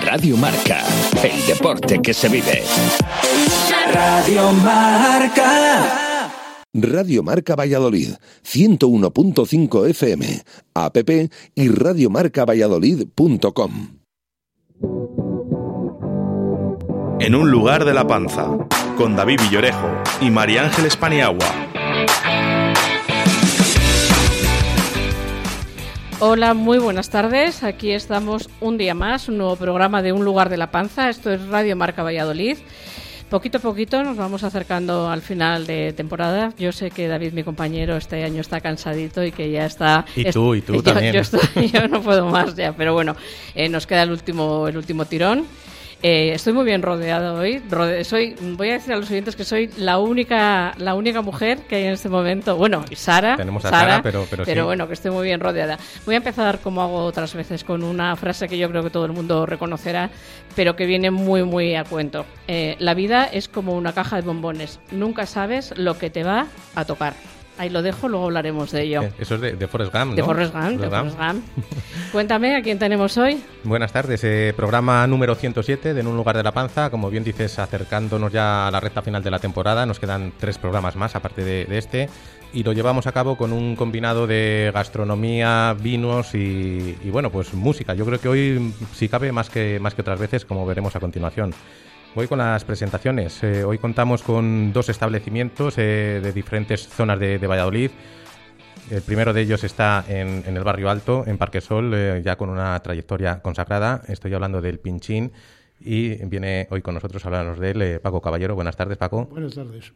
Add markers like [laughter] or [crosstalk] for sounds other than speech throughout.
Radio Marca, el deporte que se vive. Radio Marca. Radio Marca Valladolid, 101.5 FM, app y radiomarcavalladolid.com. En un lugar de la panza, con David Villorejo y María Ángeles Paniagua. Hola, muy buenas tardes. Aquí estamos un día más, un nuevo programa de Un lugar de la panza. Esto es Radio Marca Valladolid. Poquito a poquito nos vamos acercando al final de temporada. Yo sé que David, mi compañero, este año está cansadito y que ya está. Y tú, y tú [laughs] yo, también. Yo, estoy- yo no puedo más ya, pero bueno, eh, nos queda el último, el último tirón. Eh, estoy muy bien rodeado hoy. Rode- soy, voy a decir a los oyentes que soy la única, la única mujer que hay en este momento. Bueno, y Sara. Tenemos a Sara, pero- pero sí. bueno, que estoy muy bien rodeada. Voy a empezar, como hago otras veces, con una frase que yo creo que todo el mundo reconocerá, pero que viene muy, muy a cuento. Eh, la vida es como una caja de bombones. Nunca sabes lo que te va a tocar. Ahí lo dejo, luego hablaremos de ello. Eh, Eso es de, de Forrest Gump, ¿no? De Forrest Gump, de Forrest Gump. [laughs] Cuéntame, ¿a quién tenemos hoy? Buenas tardes, eh, programa número 107 de En un lugar de la panza. Como bien dices, acercándonos ya a la recta final de la temporada, nos quedan tres programas más aparte de, de este. Y lo llevamos a cabo con un combinado de gastronomía, vinos y, y, bueno, pues música. Yo creo que hoy, si cabe, más que, más que otras veces, como veremos a continuación. Voy con las presentaciones. Eh, hoy contamos con dos establecimientos eh, de diferentes zonas de, Valladolid. El primero de ellos está en, en el barrio Alto, en Parque Sol, eh, ya con una trayectoria consagrada. Estoy hablando del Pinchín y viene hoy con nosotros a hablarnos de él eh, Paco Caballero. Buenas tardes, Paco. Buenas tardes.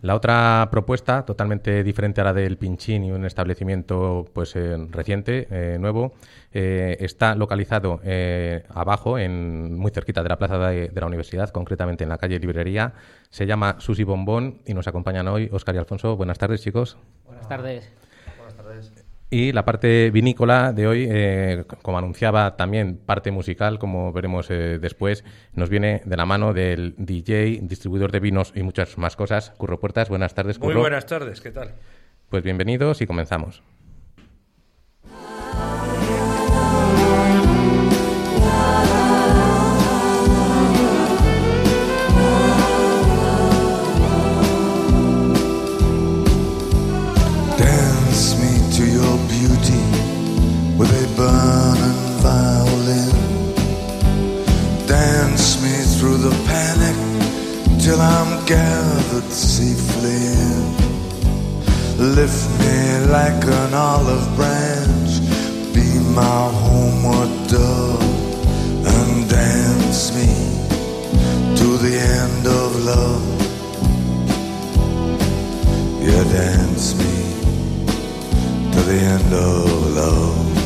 La otra propuesta, totalmente diferente a la del Pinchín y un establecimiento pues eh, reciente, eh, nuevo, eh, está localizado eh, abajo, en, muy cerquita de la plaza de, de la universidad, concretamente en la calle Librería. Se llama Susi Bombón y nos acompañan hoy Oscar y Alfonso. Buenas tardes, chicos. Buenas tardes. Y la parte vinícola de hoy, eh, como anunciaba también parte musical, como veremos eh, después, nos viene de la mano del DJ, distribuidor de vinos y muchas más cosas. Curro Puertas, buenas tardes, Muy Curro. buenas tardes, ¿qué tal? Pues bienvenidos y comenzamos. Till I'm gathered safely in. Lift me like an olive branch, be my homeward dove, and dance me to the end of love. Yeah, dance me to the end of love.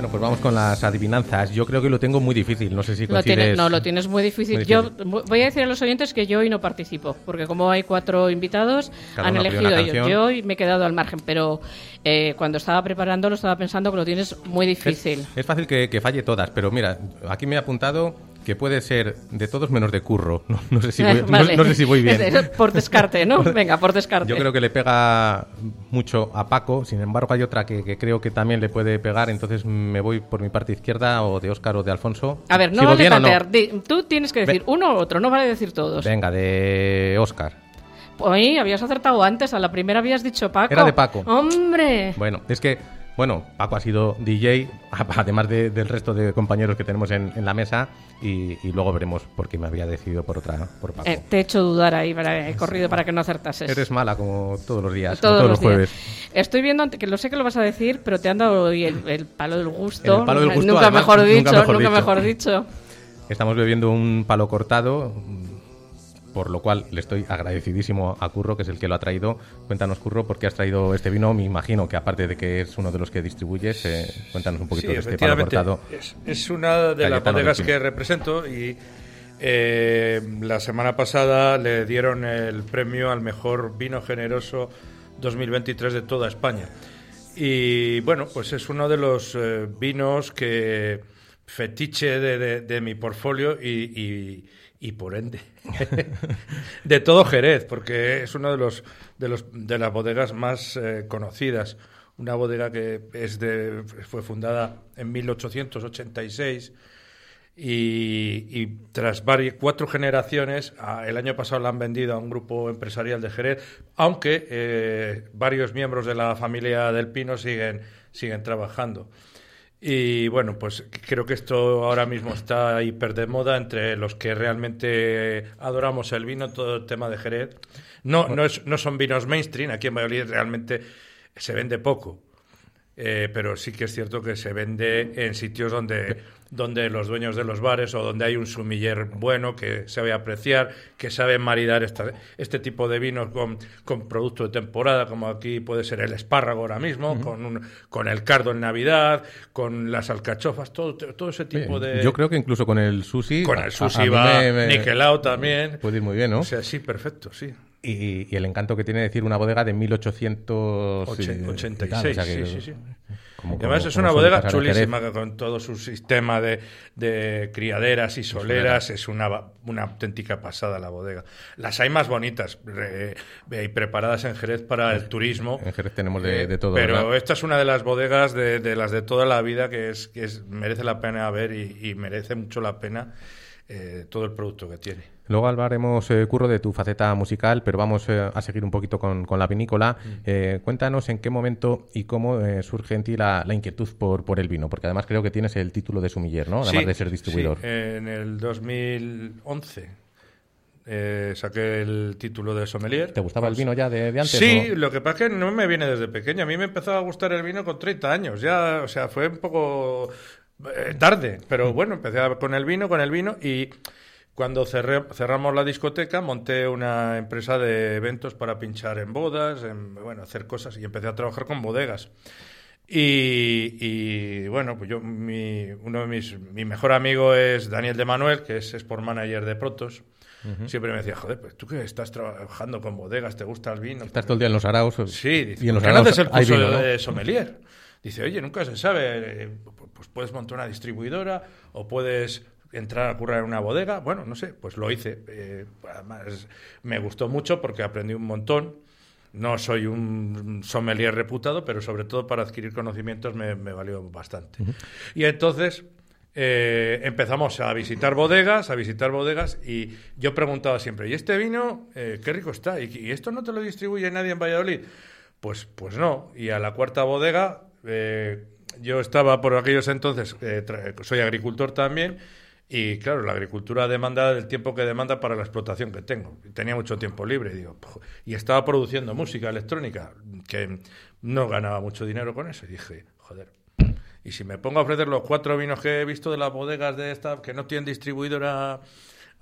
Bueno, pues vamos con las adivinanzas. Yo creo que lo tengo muy difícil. No sé si Lo tienes, no, lo tienes muy difícil. Muy Yo difícil. voy a decir a los oyentes que yo hoy no participo, porque como hay cuatro invitados, Cada han elegido ellos. Yo hoy me he quedado al margen, pero eh, cuando estaba preparándolo estaba pensando que lo tienes muy difícil. Es fácil que, que falle todas, pero mira, aquí me he apuntado que puede ser de todos menos de curro. [laughs] No, no sé, si voy, no- [laughs] Vale. no sé si voy bien. [laughs] por descarte, ¿no? Venga, por descarte. Yo creo que le pega mucho a Paco, sin embargo hay otra que, que creo que también le puede pegar, entonces me voy por mi parte izquierda o de Óscar o de Alfonso. A ver, no ¿Sigo vale. Di- Tú tienes que decir Ve- uno u otro, no vale decir todos. Venga, de Óscar. Hoy habías acertado antes, a la primera habías dicho Paco. Era de Paco. ¡Hombre! Bueno, es que, bueno, Paco ha sido DJ, [laughs] además de- del resto de compañeros que tenemos en, en la mesa, y, y luego veremos por qué me había decidido por otra, por Paco. Eh, te he hecho dudar ahí, para- he corrido para que no acertases. Eres mala como todos los días, Todos, como todos los los, jueves. Estoy viendo, que lo sé que lo vas a decir, pero te han dado hoy el, el palo del gusto. El palo del gusto, Nunca además, mejor nunca dicho, mejor nunca dicho. mejor dicho. Estamos bebiendo un palo cortado, por lo cual le estoy agradecidísimo a Curro, que es el que lo ha traído. Cuéntanos, Curro, por qué has traído este vino. Me imagino que aparte de que es uno de los que distribuyes, eh, cuéntanos un poquito Sí, de este palo cortado. Es, es una de las bodegas que represento y eh, la semana pasada le dieron el premio al mejor vino generoso 2023 de toda España. Y bueno, pues es uno de los eh, vinos que fetiche de, de- de mi portfolio y, y- y por ende [laughs] de todo Jerez, porque es uno de los de los de las bodegas más eh, conocidas una bodega que es de, fue fundada en 1886 y, tras varias, cuatro generaciones, el año pasado la han vendido a un grupo empresarial de Jerez, aunque eh, varios miembros de la familia del Pino siguen, siguen trabajando. Y bueno, pues creo que esto ahora mismo está hiper de moda entre los que realmente adoramos el vino, todo el tema de Jerez. No, no, es, no son vinos mainstream, aquí en Valladolid realmente se vende poco. Eh, pero sí que es cierto que se vende en sitios donde, donde los dueños de los bares o donde hay un sumiller bueno que sabe apreciar, que sabe maridar este tipo de vinos con, con producto de temporada, como aquí puede ser el espárrago ahora mismo, con, un, con el cardo en Navidad, con las alcachofas, todo, todo ese tipo de... Yo creo que incluso con el sushi... Con el sushi va niquelado también. Puede ir muy bien, ¿no? O sea, sí, perfecto, sí. Y, el encanto que tiene decir una bodega de 1886. sí, sí, sí. además es una bodega chulísima con todo su sistema de, de criaderas y soleras. Es una, una, auténtica pasada la bodega. Las hay más bonitas y preparadas en Jerez para el turismo. En Jerez tenemos de, de todo. Pero esta es una de las bodegas de, de, las de toda la vida que, es, que es, merece la pena ver y, y merece mucho la pena eh, todo el producto que tiene. Luego hablaremos, eh, Curro, de tu faceta musical, pero vamos eh, a seguir un poquito con, la vinícola. Mm. Eh, cuéntanos en qué momento y cómo surge en ti la, inquietud por, por el vino, porque además creo que tienes el título de sumiller, ¿no? Además de ser distribuidor. Sí. En el 2011 saqué el título de sommelier. ¿Te gustaba el vino ya de, antes? Sí, lo que pasa es que no me viene desde pequeño. A mí me empezó a gustar el vino con 30 años. Ya, o sea, fue un poco tarde, pero mm. bueno, empecé con el vino, con el vino y cuando cerramos la discoteca, monté una empresa de eventos para pinchar en bodas, en, bueno, hacer cosas y empecé a trabajar con bodegas. Y, bueno, pues yo, mi, uno de mis, mi mejor amigo es Daniel de Manuel, que es Sport Manager de Protos. Siempre me decía, joder, pues tú que estás trabajando con bodegas, te gusta el vino. Estás todo el día en los araos. Sí, dice, y en los araos haces el curso de sommelier? Dice, oye, nunca se sabe, eh, pues puedes montar una distribuidora o puedes entrar a currar en una bodega. Bueno, no sé, pues lo hice. Eh, además, me gustó mucho porque aprendí un montón. No soy un sommelier reputado, pero sobre todo para adquirir conocimientos me, valió bastante. Y entonces eh, empezamos a visitar bodegas, a visitar bodegas, y yo preguntaba siempre, ¿y este vino eh, qué rico está? ¿Y, esto no te lo distribuye nadie en Valladolid? Pues, pues no. Y a la cuarta bodega, yo estaba por aquellos entonces, soy agricultor también, y claro, la agricultura demanda el tiempo que demanda para la explotación que tengo. Tenía mucho tiempo libre, digo, y estaba produciendo música electrónica, que no ganaba mucho dinero con eso. Y dije, joder, y si me pongo a ofrecer los cuatro vinos que he visto de las bodegas de esta, que no tienen distribuidora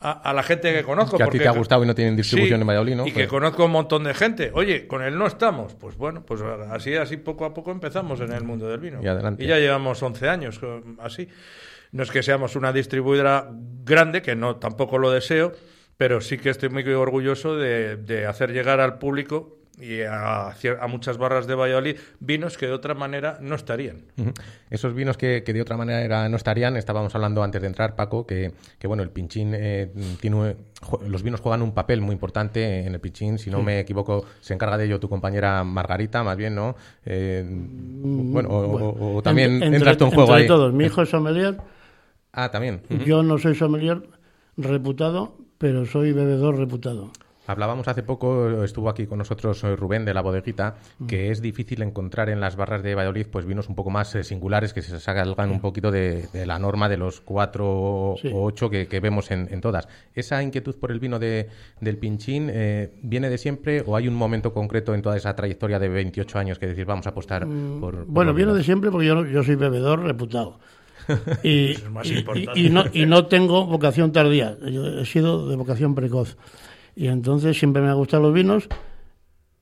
a, la gente que conozco. Que a ti te ha gustado y no tienen distribución en Valladolid, ¿no? Y que pues conozco un montón de gente. Oye, con él no estamos. Pues bueno, pues así, así poco a poco empezamos en el mundo del vino. Y, y ya llevamos 11 años así. No es que seamos una distribuidora grande, que no tampoco lo deseo, pero sí que estoy muy orgulloso de, hacer llegar al público y a, muchas barras de Valladolid vinos que de otra manera no estarían. Esos vinos que, de otra manera no estarían, estábamos hablando antes de entrar, Paco, que, bueno, el pinchín eh, tiene, los vinos juegan un papel muy importante en el pinchín, si no me equivoco, se encarga de ello tu compañera Margarita, más bien, ¿no? Eh, mm, bueno, o, también entras tú en juego ahí. todos, mi hijo es sommelier Ah, también. Yo no soy sommelier reputado, pero soy bebedor reputado. Hablábamos hace poco, estuvo aquí con nosotros eh, Rubén de la bodeguita, que es difícil encontrar en las barras de Valladolid pues vinos un poco más eh, singulares que se salgan un poquito de, la norma de los cuatro o ocho que, vemos en, todas. ¿Esa inquietud por el vino de, del pinchín eh, viene de siempre o hay un momento concreto en toda esa trayectoria de 28 años que decir vamos a apostar mm, por... bueno, viene de siempre porque yo, yo soy bebedor reputado. [laughs] Y, y, no, y no tengo vocación tardía, yo he sido de vocación precoz. Y entonces siempre me han gustado los vinos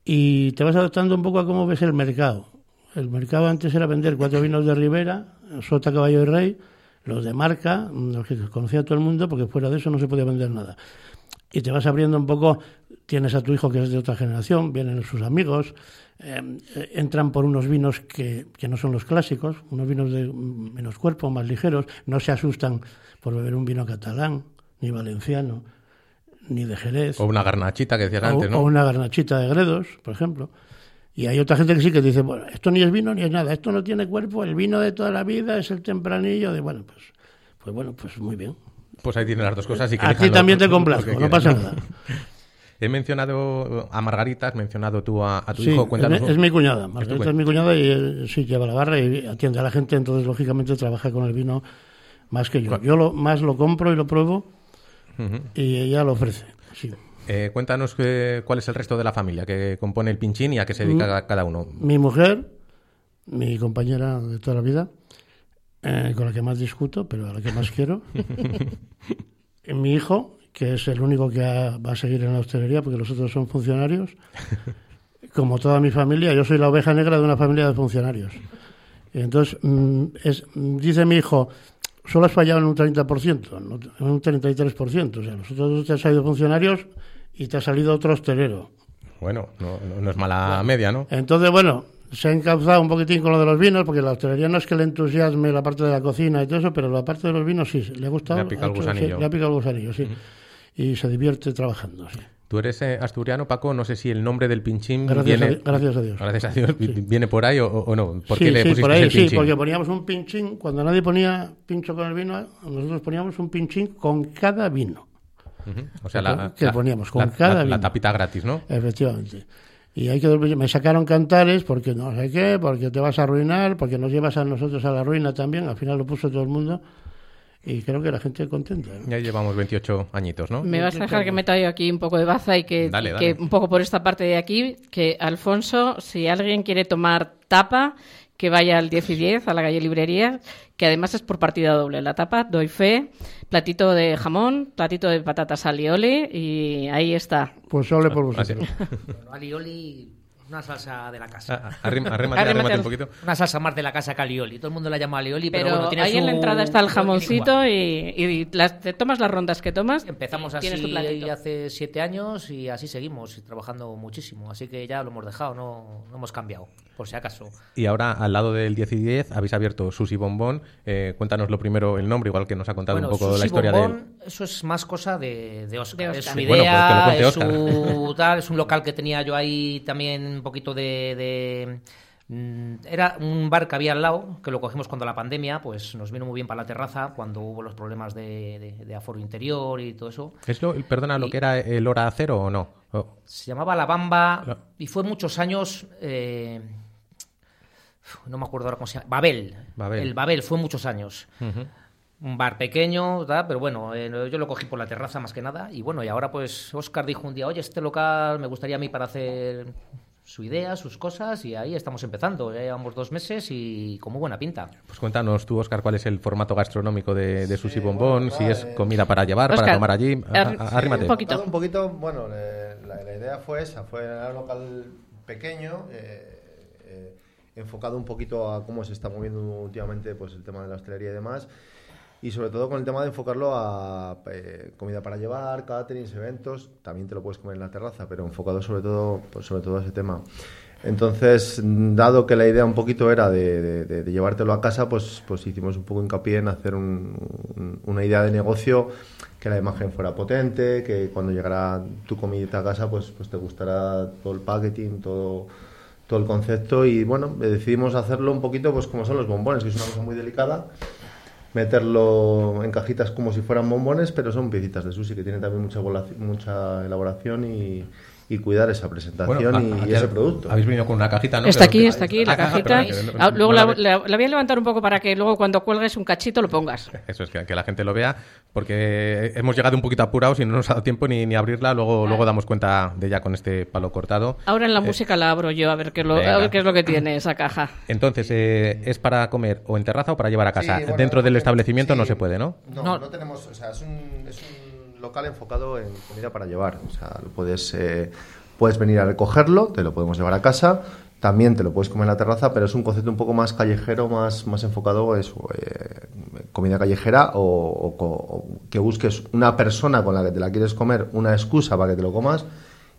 y te vas adaptando un poco a cómo ves el mercado. El mercado antes era vender cuatro vinos de Ribera, Sota, Caballo y Rey, los de marca, los que conocía todo el mundo, porque fuera de eso no se podía vender nada. Y te vas abriendo un poco, tienes a tu hijo que es de otra generación, vienen sus amigos, eh, entran por unos vinos que, que, no son los clásicos, unos vinos de menos cuerpo, más ligeros, no se asustan por beber un vino catalán ni valenciano ni de Jerez. O una garnachita que decías antes, ¿no? O una garnachita de Gredos, por ejemplo. Y hay otra gente que sí que dice, bueno, esto ni es vino ni es nada, esto no tiene cuerpo, el vino de toda la vida es el tempranillo de, bueno, pues, pues bueno, pues muy bien. Pues ahí tienen las dos cosas. Y que Aquí también te complazco, no pasa nada. [laughs] He mencionado a Margarita, has mencionado tú a, tu sí, hijo. Cuéntanos. Es, mi cuñada. Margarita es, mi cuñada y él, sí lleva la barra y atiende a la gente, entonces lógicamente trabaja con el vino más que yo. Yo lo, más lo compro y lo pruebo y ella lo ofrece. Sí. Eh, cuéntanos cuál es el resto de la familia que compone el pinchín y a qué se dedica cada uno. Mi mujer, mi compañera de toda la vida, eh, con la que más discuto, pero a la que más quiero. [laughs] mi hijo, que es el único que va a seguir en la hostelería, porque los otros son funcionarios. Como toda mi familia, yo soy la oveja negra de una familia de funcionarios. Entonces, mm, es, dice mi hijo, solo has fallado en un 30%, en un 33%. O sea, los otros te han salido funcionarios y te ha salido otro hostelero. Bueno, no, es mala media, ¿no? Entonces, bueno, se ha encauzado un poquitín con lo de los vinos, porque la hostelería no es que le entusiasme la parte de la cocina y todo eso, pero la parte de los vinos sí, le ha gustado. Le ha picado el gusanillo. le ha picado el gusanillo, sí. Y se divierte trabajando, sí. Tú eres eh, asturiano, Paco. No sé si el nombre del pinchín gracias viene. A, gracias a Dios. Gracias a Dios. ¿Viene por ahí o, no? ¿Por qué le sí, por ahí, sí, porque poníamos un pinchín. Cuando nadie ponía pincho con el vino, nosotros poníamos un pinchín con cada vino. O sea, la, que poníamos con cada vino. La tapita gratis, ¿no? Efectivamente. Y hay que me sacaron cantares porque no sé qué, porque te vas a arruinar, porque nos llevas a nosotros a la ruina también. Al final lo puso todo el mundo y creo que la gente contenta. Ya llevamos 28 añitos, ¿no? Me vas a dejar que meta yo aquí un poco de baza y que, que un poco por esta parte de aquí, que Alfonso, si alguien quiere tomar tapa, que vaya al 10 y 10 a la calle Librería, que además es por partida doble. La tapa, doy fe, platito de jamón, platito de patatas alioli y ahí está. Pues ole por vosotros. bueno, alioli una salsa de la casa. Ah, arrímate, un poquito. Una salsa más de la casa calioli. Todo el mundo la llama alioli, pero, pero bueno, ahí en la entrada está el jamoncito y, te tomas las rondas que tomas. Empezamos así hace siete años y así seguimos trabajando muchísimo. Así que ya lo hemos dejado, no, no hemos cambiado, por si acaso. Y ahora, al lado del 10 y 10, habéis abierto Susi Bombón. Eh, cuéntanos lo primero el nombre, igual que nos ha contado un poco la historia Bombón, de Eso es más cosa de, de Oscar. Es su idea, pues es, su, tal, es un local que tenía yo ahí también un poquito de, mm, era un bar que había al lado, que lo cogimos cuando la pandemia, pues nos vino muy bien para la terraza, cuando hubo los problemas de, aforo interior y todo eso. ¿Es lo, perdona, lo que era el hora cero o no? Se llamaba La Bamba y fue muchos años... Eh, no me acuerdo ahora cómo se llama. Babel. El Babel fue muchos años. Un bar pequeño, pero bueno, eh, yo lo cogí por la terraza más que nada. Y bueno, y ahora pues Oscar dijo un día, oye, este local me gustaría a mí para hacer su idea, sus cosas y ahí estamos empezando. Ya llevamos dos meses y con muy buena pinta. Pues cuéntanos tú, Oscar, cuál es el formato gastronómico de, de Sushi Bombón, si es comida para llevar, para tomar allí. Arrímate. Un poquito. Un poquito, bueno, la, idea fue esa, fue un local pequeño, eh, eh, enfocado un poquito a cómo se está moviendo últimamente pues el tema de la hostelería y demás y sobre todo con el tema de enfocarlo a eh, comida para llevar, caterings, eventos, también te lo puedes comer en la terraza, pero enfocado sobre todo, pues sobre todo a ese tema. Entonces, dado que la idea un poquito era de, llevártelo a casa, pues, pues hicimos un poco hincapié en hacer una idea de negocio que la imagen fuera potente, que cuando llegara tu comida a casa, pues, pues te gustará todo el packaging, todo, todo el concepto y bueno, decidimos hacerlo un poquito pues como son los bombones, que es una cosa muy delicada meterlo en cajitas como si fueran bombones, pero son piecitas de sushi que tienen también mucha, mucha elaboración y, y cuidar esa presentación y, ese producto. Habéis venido con una cajita, ¿no? Está aquí, está aquí, la cajita. Ah, luego la, voy a levantar un poco para que luego cuando cuelgues un cachito lo pongas. [laughs] Eso es, que, la gente lo vea, porque hemos llegado un poquito apurados y no nos ha dado tiempo ni, ni abrirla, luego, luego damos cuenta de ella con este palo cortado. Ahora en la eh, música la abro yo, a ver qué, qué es lo que tiene esa caja. Entonces, eh, ¿es para comer o en terraza o para llevar a casa? Dentro del establecimiento no se puede, ¿no? No, no, tenemos, o sea, es un local enfocado en comida para llevar. O sea, lo puedes, eh, puedes venir a recogerlo, te lo podemos llevar a casa, también te lo puedes comer en la terraza, pero es un concepto un poco más callejero, más, más enfocado a eh, comida callejera o, que busques una persona con la que te la quieres comer, una excusa para que te lo comas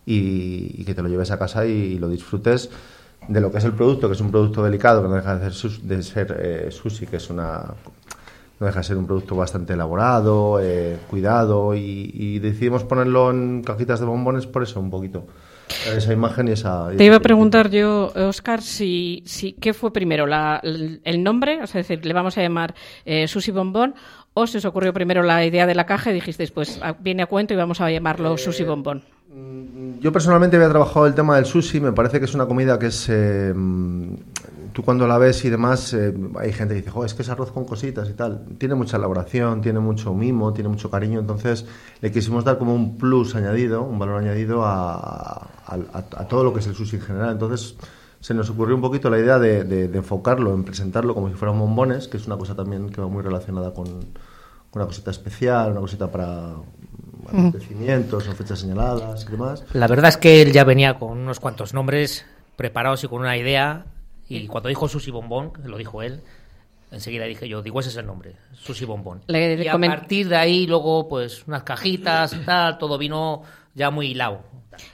y, que te lo lleves a casa y, lo disfrutes de lo que es el producto, que es un producto delicado, que no deja de ser, de ser eh, sushi, que es una no deja de ser un producto bastante elaborado, eh, cuidado y, decidimos ponerlo en cajitas de bombones por eso un poquito. Esa imagen y esa... Te iba a preguntar yo, Oscar, si, si qué fue primero, la, el nombre, o sea, es decir, le vamos a llamar eh, Susi Bombón, o se os ocurrió primero la idea de la caja y dijisteis, pues viene a cuento y vamos a llamarlo Susi Bombón. Mm, yo personalmente había trabajado el tema del sushi, me parece que es una comida que es... Eh, tú cuando la ves y demás, eh, hay gente que dice, es que es arroz con cositas y tal. Tiene mucha elaboración, tiene mucho mimo, tiene mucho cariño, entonces le quisimos dar como un plus añadido, un valor añadido a, todo lo que es el sushi en general. Entonces se nos ocurrió un poquito la idea de, enfocarlo, en presentarlo como si fueran bombones, que es una cosa también que va muy relacionada con, una cosita especial, una cosita para acontecimientos o fechas señaladas y demás. La verdad es que él ya venía con unos cuantos nombres preparados y con una idea. Y cuando dijo Susi Bombón, lo dijo él, enseguida dije yo, digo, ese es el nombre, Susi Bombón. y a partir de ahí, luego, pues unas cajitas, [clears throat] tal, todo vino ya muy hilado.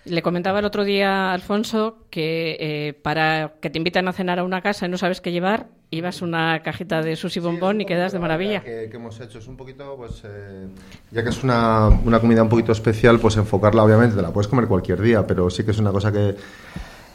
Le comentaba el otro día Alfonso que eh, para que te invitan a cenar a una casa y no sabes qué llevar, ibas una cajita de sushi bombón y quedas de maravilla. Que, hemos hecho es un poquito, pues, eh, ya que es una, una, comida un poquito especial, pues enfocarla, obviamente, te la puedes comer cualquier día, pero sí que es una cosa que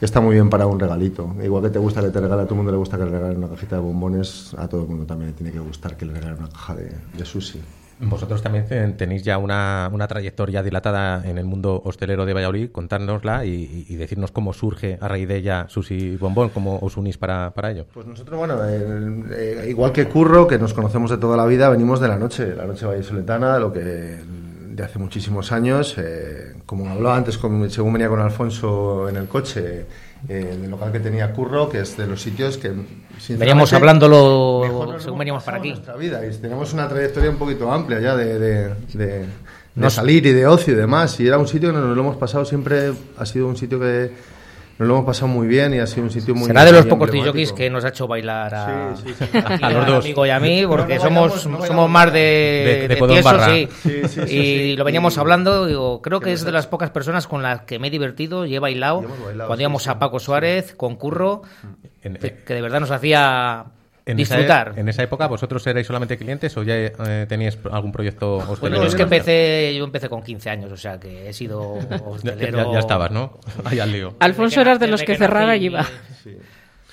está muy bien para un regalito. Igual que te gusta que te regale, a todo el mundo le gusta que le regalen una cajita de bombones, a todo el mundo también le tiene que gustar que le regalen una caja de, de sushi. Vosotros también tenéis ya una, una, trayectoria dilatada en el mundo hostelero de Valladolid. Contárnosla y, y, decirnos cómo surge a raíz de ella Susi Bombón, cómo os unís para, para ello. Pues nosotros, bueno, eh, igual que Curro, que nos conocemos de toda la vida, venimos de la noche, la noche vallisoletana, lo que de hace muchísimos años. Eh, como hablaba antes, según venía con Alfonso en el coche, eh, el local que tenía Curro, que es de los sitios que... Veníamos hablándolo según veníamos para aquí. Vida. Y tenemos una trayectoria un poquito amplia ya de, de, de salir y de ocio y demás. Y era un sitio que nos lo hemos pasado siempre, ha sido un sitio que nos lo hemos pasado muy bien y ha sido un sitio muy Será de los pocos DJs que nos ha hecho bailar a, a [laughs] los dos. amigo y a mí, porque somos, somos más de, de, de, sí. y lo veníamos hablando, digo, creo que es de las pocas personas con las que me he divertido y he bailado, cuando íbamos a Paco Suárez, con Curro, que de verdad nos hacía en disfrutar. Esa, en esa época, ¿vosotros erais solamente clientes o ya eh, teníais algún proyecto hostelero? Bueno, es que empecé, yo empecé con 15 años, o sea que he sido [laughs] hostelero. ya, estabas, ¿no? [laughs] Ahí al lío. Alfonso eras de los que cerraba y iba.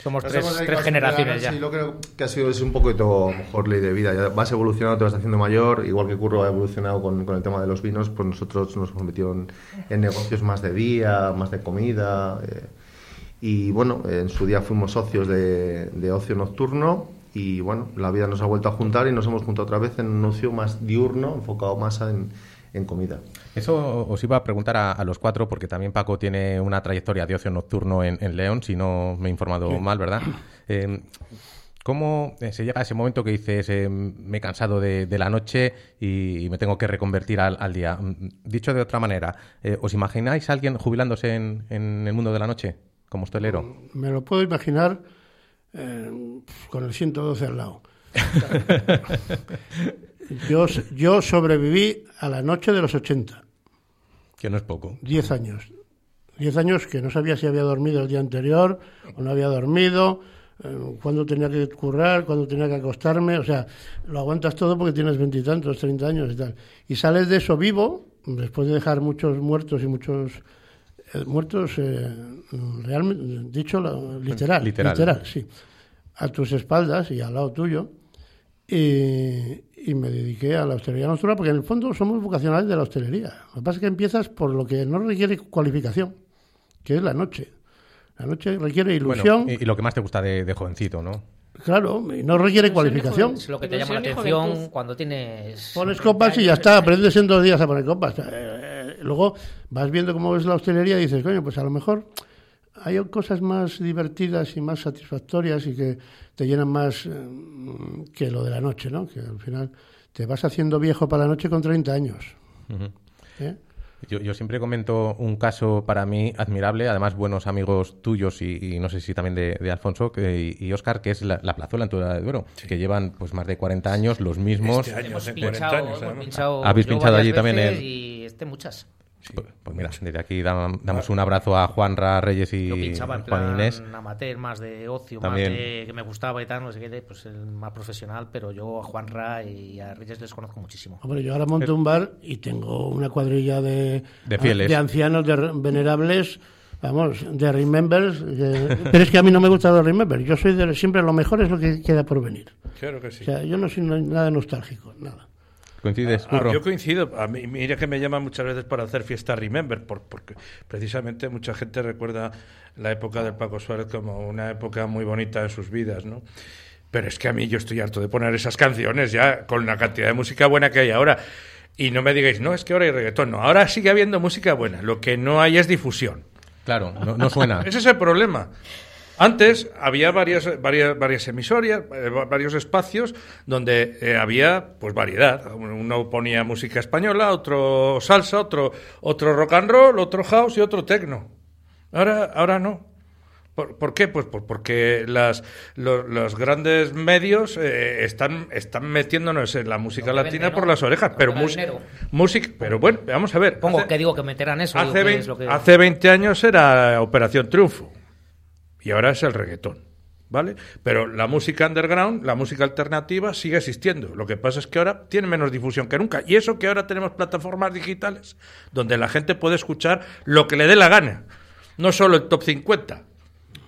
Somos tres, tres generaciones ya. Sí, lo creo que ha sido es un poquito mejor ley de vida. Ya vas evolucionando, te vas haciendo mayor, igual que Curro ha evolucionado con, con el tema de los vinos, pues nosotros nos hemos metido en, negocios más de día, más de comida. Eh, y bueno, en su día fuimos socios de, de, ocio nocturno y bueno, la vida nos ha vuelto a juntar y nos hemos juntado otra vez en un ocio más diurno, enfocado más en, en comida. Eso os iba a preguntar a, los cuatro, porque también Paco tiene una trayectoria de ocio nocturno en, León, si no me he informado mal, ¿verdad? [coughs] Eh, ¿Cómo eh, se llega a ese momento que dices, eh, me he cansado de, la noche y, me tengo que reconvertir al, día? Mm, dicho de otra manera, ¿os imagináis a alguien jubilándose en, en el mundo de la noche? Como hostelero? Mm, me lo puedo imaginar eh, con el 112 al lado. [laughs] yo, yo sobreviví a la noche de los 80. Que no es poco. Diez años. Diez años que no sabía si había dormido el día anterior o no había dormido, eh, cuándo tenía que currar, cuándo tenía que acostarme. O sea, lo aguantas todo porque tienes veintitantos, treinta años y tal. Y sales de eso vivo, después de dejar muchos muertos y muchos muertos, eh, realmente, dicho literal, literal, sí, a tus espaldas y al lado tuyo. Y, me dediqué a la hostelería nocturna porque en el fondo somos vocacionales de la hostelería. Lo que pasa es que empiezas por lo que no requiere cualificación, que es la noche. La noche requiere ilusión. y, lo que más te gusta de, jovencito, ¿no? Claro, y no requiere cualificación. Es lo que te llama la atención cuando tienes... Pones copas y ya está, aprendes en dos días a poner copas. Eh, luego vas viendo cómo es la hostelería y dices, coño, pues a lo mejor hay cosas más divertidas y más satisfactorias y que te llenan más eh, que lo de la noche, ¿no? Que al final te vas haciendo viejo para la noche con 30 años. ¿Eh? Yo, siempre comento un caso para mí admirable, además buenos amigos tuyos y, no sé si también de, Alfonso y, Oscar, que es la, Plazuela en Tudela de Duero, que llevan pues más de 40 años los mismos. Este años, 40 años. Habéis pinchado allí también. Y este muchas. Pues, pues, mira, desde aquí damos un abrazo a Juan Ra Reyes y Yo pinchaba en Juan plan Inés. amateur, más de ocio, También. más de que me gustaba y tal, no sé qué, de, pues el más profesional, pero yo a Juan Ra y a Reyes les conozco muchísimo. Hombre, yo ahora monto un bar y tengo una cuadrilla de, De fieles. de ancianos, de venerables, vamos, de remembers. de- pero es que a mí no me gusta los remembers. Yo soy de siempre lo mejor es lo que queda por venir. Claro que sí. O sea, yo no soy nada nostálgico, nada. ¿Coincides, Ah, Curro? yo coincido. A mí, mira que me llaman muchas veces para hacer fiesta Remember, por- porque precisamente mucha gente recuerda la época del Paco Suárez como una época muy bonita en sus vidas, ¿no? Pero es que a mí yo estoy harto de poner esas canciones ya con la cantidad de música buena que hay ahora. Y no me digáis, no, es que ahora hay reggaetón. No, ahora sigue habiendo música buena. Lo que no hay es difusión. Claro, no, no suena. [laughs] Ese es el problema. Antes había varias, varias, varias emisoras, eh, va- varios espacios donde eh, había pues variedad. Uno ponía música española, otro salsa, otro, otro rock and roll, otro house y otro techno. Ahora, ahora no. ¿Por, por qué? Pues por- porque las, lo- los grandes medios eh, están, están metiéndonos en la música latina vende, ¿no? por las orejas. Pero música, pero bueno, vamos a ver. Pongo Hace- que digo que meterán eso. digo Hace que 20, es lo que- hace 20 años era Operación Triunfo y ahora es el reggaetón, ¿vale? Pero la música underground, la música alternativa sigue existiendo. Lo que pasa es que ahora tiene menos difusión que nunca. Y eso que ahora tenemos plataformas digitales donde la gente puede escuchar lo que le dé la gana, no solo el top 50.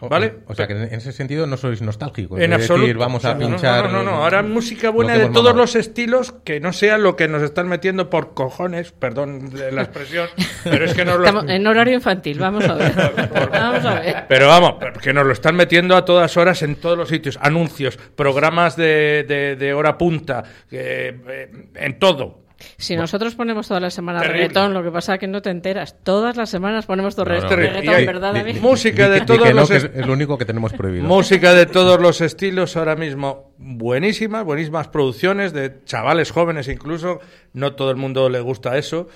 ¿Vale? O sea que en ese sentido no sois nostálgicos. En de absoluto. decir, vamos a O sea, no, pinchar. No, no, no, Ahora música buena de todos mamado. los estilos que no sea lo que nos están metiendo por cojones, perdón de la expresión, pero es que nos lo Estamos en horario infantil, vamos a ver. [laughs] vamos a ver. Pero vamos, que nos lo están metiendo a todas horas en todos los sitios. Anuncios, programas de, de- de hora punta, eh, eh, en todo. Si nosotros ponemos toda la semana Terrible. reggaetón, lo que pasa es que no te enteras. Todas las semanas ponemos todo No, no, reggaetón, no. reggaetón, Y- ¿verdad, David? música de todos los es lo único que tenemos prohibido. Música de todos los estilos ahora mismo buenísimas, buenísimas producciones de chavales jóvenes incluso. No todo el mundo le gusta eso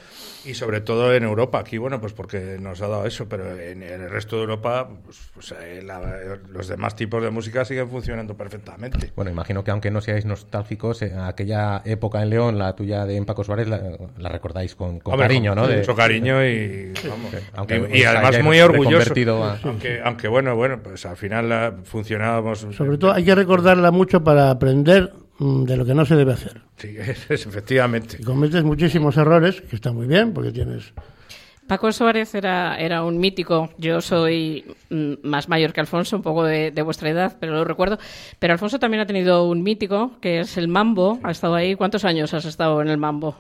y sobre todo en Europa. Aquí, bueno, pues porque nos ha dado eso, pero en el resto de Europa, pues, pues, eh, la- los demás tipos de música siguen funcionando perfectamente. Bueno, imagino que aunque no seáis nostálgicos, eh, aquella época en León, la tuya de Paco Suárez, la, la recordáis con, con Hombre, cariño, ¿no? De- Mucho cariño y, vamos, Aunque y- además muy orgulloso. a- Aunque, aunque bueno, bueno, pues al final la- funcionábamos. Sobre todo hay que recordarla mucho para aprender de lo que no se debe hacer. Sí, [laughs] es- efectivamente. Y cometes muchísimos errores, que está muy bien, porque tienes... Paco Suárez era, era un mítico. Yo soy mm, más mayor que Alfonso, un poco de, de vuestra edad, pero lo recuerdo. Pero Alfonso también ha tenido un mítico, que es el Mambo. Ha estado ahí. ¿Cuántos años has estado en el Mambo?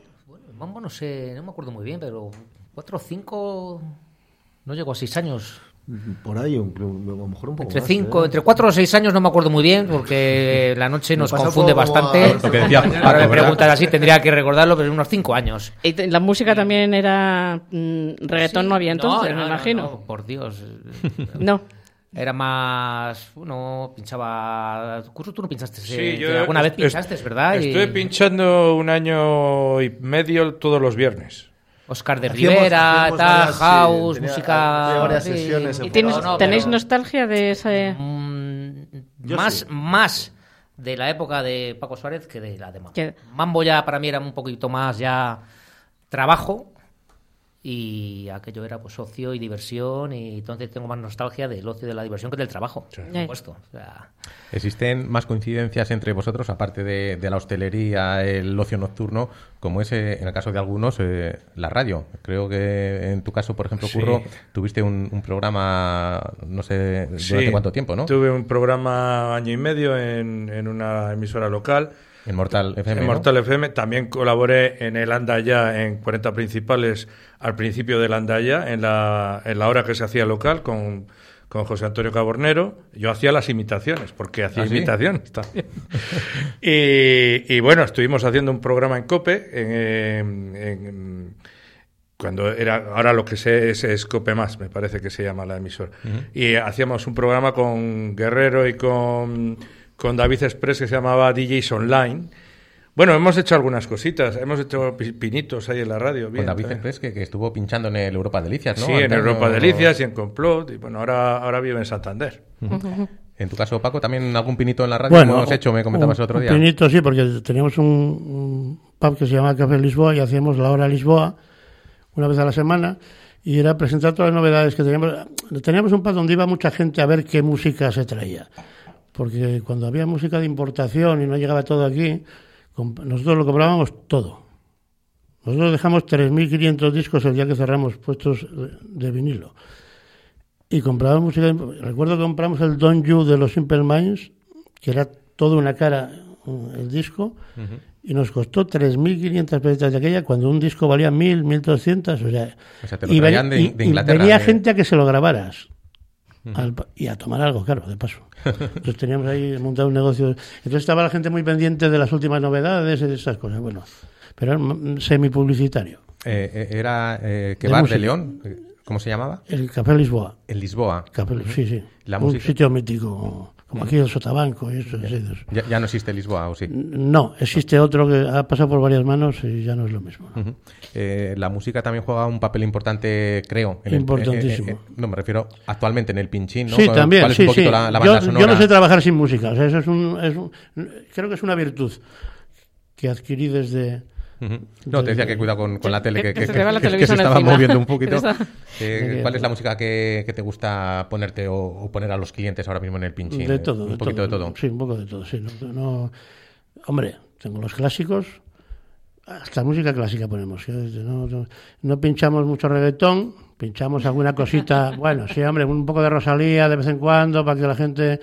El mambo no sé, no me acuerdo muy bien, pero cuatro o cinco, no llegó a seis años. Por ahí, un- a lo mejor un poco Entre más, cinco, ¿eh? entre cuatro o seis años no me acuerdo muy bien, porque [laughs] la noche Me nos confunde bastante. a- Lo que decía Ahora me preguntas así, tendría que recordarlo, pero unos cinco años. Y la música también era mm, reggaetón, no había entonces, No, me no, no, imagino. no, por Dios. [laughs] No. Era más. Uno pinchaba. Curso, tú no pinchaste. Sí, eh, yo alguna vez pinchaste, ¿verdad? Y Estuve pinchando un año y medio todos los viernes. Oscar de Hacíamos- Rivera, hacíamos tal, varias, sí, house, tenía- música. varias sí. sesiones en ¿Y tienes- No, no, tenéis pero- nostalgia de ese...? Mm, más, sí. más de la época de Paco Suárez que de la de Mambo. Mambo ya para mí era un poquito más ya trabajo y aquello era pues ocio y diversión y entonces tengo más nostalgia del ocio y de la diversión que del trabajo, por supuesto. O sea, ¿Existen más coincidencias entre vosotros, aparte de, de la hostelería, el ocio nocturno, como es eh, en el caso de algunos eh, la radio? Creo que en tu caso, por ejemplo, Sí. Curro, tuviste un, un programa, no sé durante Sí, cuánto tiempo, ¿no? Tuve un programa año y medio en, en una emisora local. En Mortal FM. En ¿no? Mortal FM también colaboré en el Andaya en 40 principales al principio del Andaya, en la, en la hora que se hacía local con, con José Antonio Cabornero. Yo hacía las imitaciones, porque hacía ¿Ah, sí? imitaciones también. y, y bueno, estuvimos haciendo un programa en COPE, en- en- cuando era, ahora lo que sé es, es COPE Más, me parece que se llama la emisora. Y hacíamos un programa con Guerrero y con, con David Express que se llamaba DJs Online. Bueno, hemos hecho algunas cositas, hemos hecho pi- pinitos ahí en la radio. Con bien, David también. Express, que, que estuvo pinchando en el Europa Delicias, ¿no? Sí, en Europa Delicias y en Complot. Y bueno, ahora, ahora vive en Santander. En tu caso, Paco, también algún pinito en la radio Bueno, hemos hecho, me comentabas un- el otro un día. pinito, sí, porque teníamos un, un pub que se llama Café Lisboa y hacíamos la hora Lisboa, una vez a la semana y era presentar todas las novedades que teníamos. Teníamos un par donde iba mucha gente a ver qué música se traía. Porque cuando había música de importación y no llegaba todo aquí, nosotros lo comprábamos todo. Nosotros dejamos 3.500 discos el día que cerramos puestos de vinilo. Y comprábamos música. Recuerdo que compramos el Don't You de los Simple Minds, que era toda una cara el disco, y nos costó 3.500 pesetas de aquella cuando un disco valía 1.000, 1.200. O sea, o sea te lo y, de, de Inglaterra, y venía gente a que se lo grabaras. Al, y a tomar algo, claro, de paso. Entonces teníamos ahí montado un negocio. Entonces estaba la gente muy pendiente de las últimas novedades y de esas cosas. Bueno, pero era semi-publicitario. Eh, eh, ¿Era eh, que bar de León? ¿Cómo se llamaba? El Café Lisboa. El Lisboa. sí, sí. un sitio mítico, como aquí el Sotabanco y eso. Ya, ya, no existe Lisboa, ¿o sí? No, existe otro que ha pasado por varias manos y ya no es lo mismo. Eh, la música también juega un papel importante, creo. Importantísimo. Eh, no, me refiero actualmente en el pinchín, ¿no? Sí, también. sí, sí. yo, no sé trabajar sin música. O sea, eso es un, es un, creo que es una virtud que adquirí desde no, te decía que cuidado con, la tele, que, se estaba moviendo un poquito. [laughs] Eh, ¿Cuál es la música que, te gusta ponerte o, poner a los clientes ahora mismo en el pinchín? De todo. Un poquito de todo. Sí, un poco de todo, sí. No, hombre, tengo los clásicos, hasta música clásica ponemos. No, no, pinchamos mucho reggaetón, pinchamos alguna cosita, [laughs] bueno, sí, hombre, un poco de Rosalía de vez en cuando para que la gente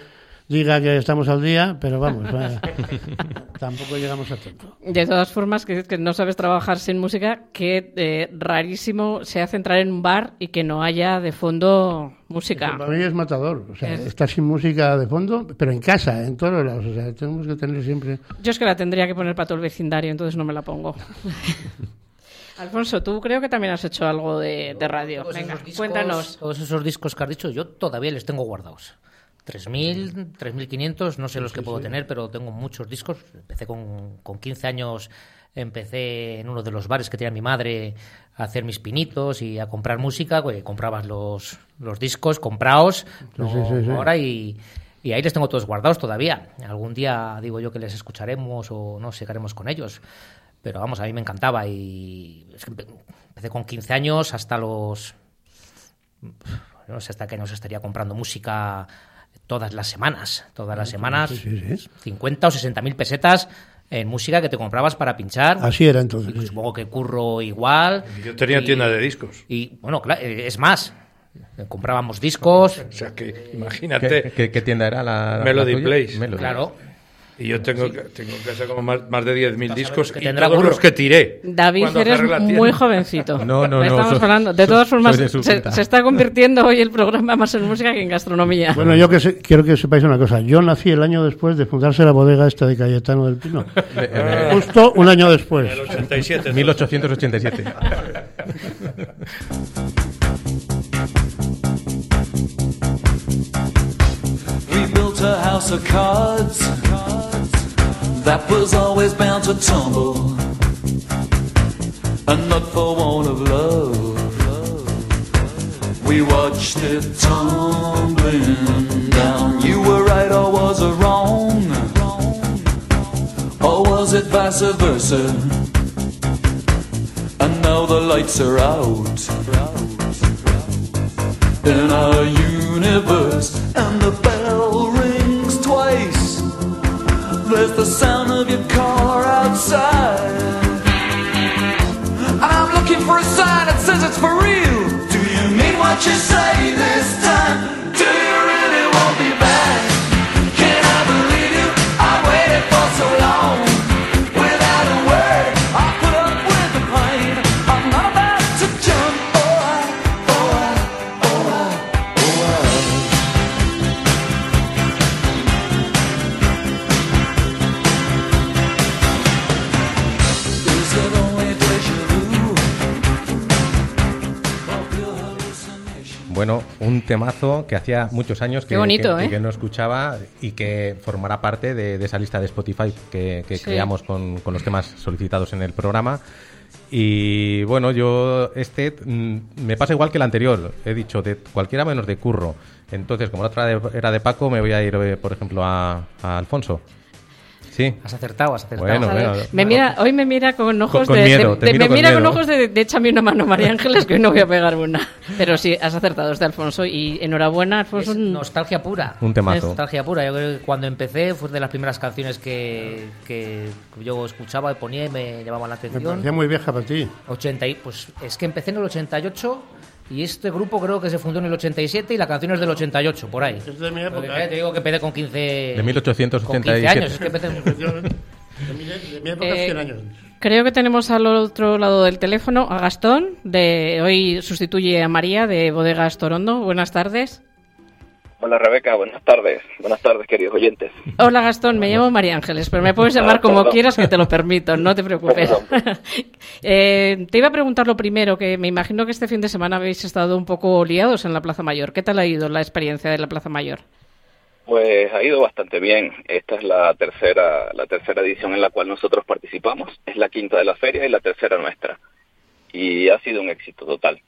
diga que estamos al día, pero vamos, [laughs] tampoco llegamos a tanto. De todas formas, que, que no sabes trabajar sin música, que eh, rarísimo se hace entrar en un bar y que no haya de fondo música. para mí es matador, o sea, estar sin música de fondo, pero en casa, en todos lados, o sea, tenemos que tener siempre... Yo es que la tendría que poner para todo el vecindario, entonces no me la pongo. [laughs] Alfonso, tú creo que también has hecho algo de, radio. Venga, cuéntanos. Todos esos discos que has dicho, yo todavía les tengo guardados. 3.000, 3.500, no sé los que puedo tener, pero tengo muchos discos. Empecé con, con 15 años, empecé en uno de los bares que tenía mi madre a hacer mis pinitos y a comprar música, pues, comprabas los, los discos, compraos, ahora y, y ahí les tengo todos guardados todavía. Algún día digo yo que les escucharemos o no haremos con ellos. Pero vamos, a mí me encantaba y empecé con 15 años hasta los... No sé hasta que nos estaría comprando música todas las semanas, todas las semanas, 50 o 60 mil pesetas en música que te comprabas para pinchar. Así era entonces. supongo que curro igual. Yo tenía tienda de discos. Y bueno, claro, eh, es más, comprábamos discos. O sea que imagínate. ¿Qué, tienda era la, Melody Place? Claro. Y yo tengo, tengo en casa como más, más de 10.000 discos que y todos los que tiré. David, eres muy jovencito. No, no, no. Estamos hablando. De todas formas, se, está convirtiendo hoy el programa más en música que en gastronomía. Bueno, yo que quiero que sepáis una cosa. Yo nací el año después de fundarse la bodega esta de Cayetano del Pino. Justo un año después. El 87. 1887. We built a house of cards. That was always bound to tumble, and not for want of love. We watched it tumbling down. You were right, or was it wrong? Or was it vice versa? And now the lights are out in our universe, and the There's the sound of your car outside. And I'm looking for a sign that says it's for real. Do you mean what you say this time? Temazo que hacía muchos años que, ¿eh? que, no escuchaba y que formará parte de, esa lista de Spotify que, creamos con, los temas solicitados en el programa. Y bueno, yo este mm, me pasa igual que el anterior, he dicho, de cualquiera menos de curro. Entonces, como la otra era de Paco, me voy a ir, eh, por ejemplo, a, Alfonso. Sí. Has acertado, has acertado. Bueno, bueno. Me mira, hoy me mira con ojos con de, miedo, de- de- me con mira con ojos de, de échame una mano María Ángeles que hoy no voy a pegar una. Pero sí, has acertado, es de Alfonso y enhorabuena, Alfonso. Es nostalgia pura. Un temazo. Nostalgia pura. Yo creo que cuando empecé fue de las primeras canciones que, que yo escuchaba y ponía y me llamaban la Me atención. parecía muy vieja para ti. 80 y, pues es que empecé en el 88 y este grupo creo que se fundó en el 87 y la canción es del 88, por ahí. Es de mi época. Porque, eh, te digo que empecé con 15, De con 15 1887. años. Es que empecé. De mi, de mi época, Eh, 100 años. Creo que tenemos al otro lado del teléfono a Gastón, de hoy sustituye a María de Bodegas Torondo. Buenas tardes. Hola Rebeca, buenas tardes. Buenas tardes, queridos oyentes. Hola Gastón, me llamo María Ángeles, pero me puedes llamar como quieras que te lo permito, no te [laughs] preocupes. [laughs] Eh, te iba a preguntar lo primero, que me imagino que este fin de semana habéis estado un poco liados en la Plaza Mayor. ¿Qué tal ha ido la experiencia de la Plaza Mayor? Pues ha ido bastante bien. Esta es la tercera, la tercera edición en la cual nosotros participamos. Es la quinta de la feria y la tercera nuestra. Y ha sido un éxito total.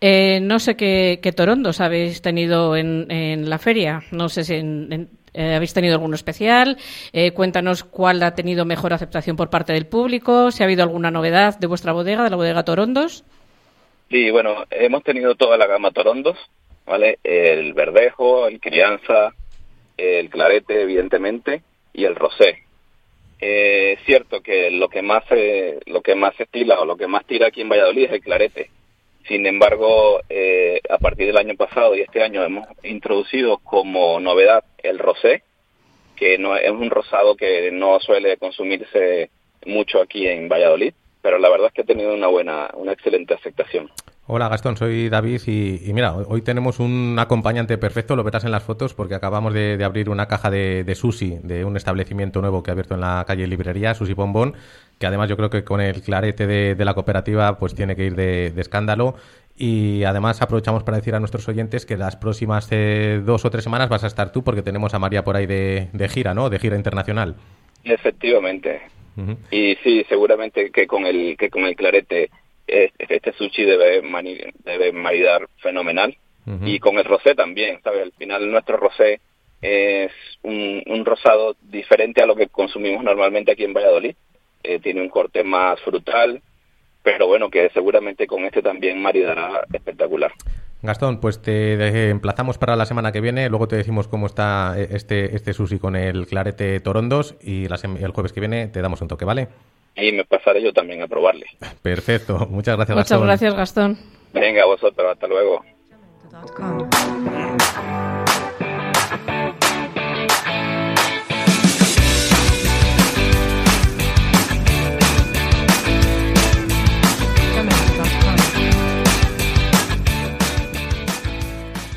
Eh, no sé qué, torondos habéis tenido en, la feria. No sé si en- eh, habéis tenido alguno especial. Eh, cuéntanos cuál ha tenido mejor aceptación por parte del público. Si ha habido alguna novedad de vuestra bodega, de la bodega Torondos. Sí, bueno, hemos tenido toda la gama Torondos, ¿vale? El verdejo, el crianza, el clarete, evidentemente, y el rosé. Eh, es cierto que lo que más se, lo que más estila o lo que más tira aquí en Valladolid es el clarete. Sin embargo, eh, a partir del año pasado y este año hemos introducido como novedad el rosé, que no es un rosado que no suele consumirse mucho aquí en Valladolid, pero la verdad es que ha tenido una buena, una excelente aceptación. Hola Gastón, soy David y, y mira, hoy- tenemos un acompañante perfecto, lo verás en las fotos porque acabamos de, de abrir una caja de, de sushi de un establecimiento nuevo que ha abierto en la calle Librería, Sushi Bombón, que además yo creo que con el clarete de, de la cooperativa pues tiene que ir de, escándalo y además aprovechamos para decir a nuestros oyentes que las próximas eh, dos o tres semanas vas a estar tú porque tenemos a María por ahí de, de gira, ¿no? De gira internacional. Efectivamente. Y sí, seguramente que con el que con el clarete este sushi debe mani- debe maridar fenomenal y con el rosé también, ¿sabes? Al final nuestro rosé es un, un rosado diferente a lo que consumimos normalmente aquí en Valladolid. Eh, tiene un corte más frutal, pero bueno, que seguramente con este también maridará espectacular. Gastón, pues te emplazamos para la semana que viene, luego te decimos cómo está eh, este, este sushi con el clarete Torondos y la el jueves que viene te damos un toque, ¿vale? Y me pasaré yo también a probarle. Perfecto, muchas gracias Muchas Gastón. gracias, Gastón. Venga, vosotros, hasta luego.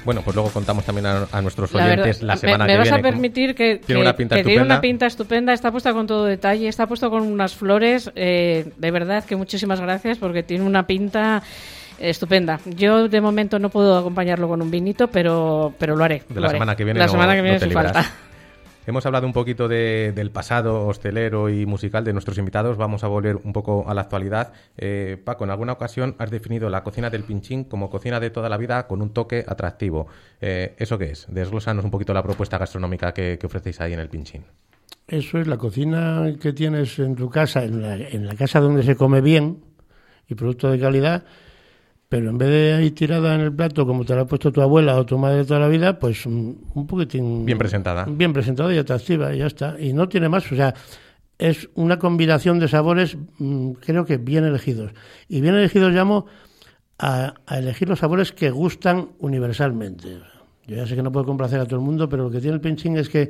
Bueno, pues luego contamos también a, a nuestros La oyentes verdad, la me- semana me, que vas viene. a permitir que, Tiene que- una pinta que tiene estupenda. una pinta estupenda, está puesta con todo detalle, está puesto con unas flores, eh, de verdad que muchísimas gracias porque tiene una pinta estupenda. Yo de momento no puedo acompañarlo con un vinito, pero, pero lo haré. De lo la haré. semana que viene La no- semana que no viene sin libras. falta. Hemos hablado un poquito de- del pasado hostelero y musical de nuestros invitados. Vamos a volver un poco a la actualidad. Eh, Paco, en alguna ocasión has definido la cocina del pinchín como cocina de toda la vida con un toque atractivo. Eh, ¿Eso qué es? Desglosanos un poquito la propuesta gastronómica que, que ofrecéis ahí en el pinchín. Eso es la cocina que tienes en tu casa, en la, en la casa donde se come bien y producto de calidad, pero en vez de ahí tirada en el plato como te la ha puesto tu abuela o tu madre toda la vida, pues un, un poquitín... Bien presentada. Bien presentada y atractiva, y ya está. Y no tiene más, o sea, es una combinación de sabores, mm, creo que bien elegidos. Y bien elegidos llamo a, a elegir los sabores que gustan universalmente. Yo ya sé que no puedo complacer a todo el mundo, pero lo que tiene el pinchín es que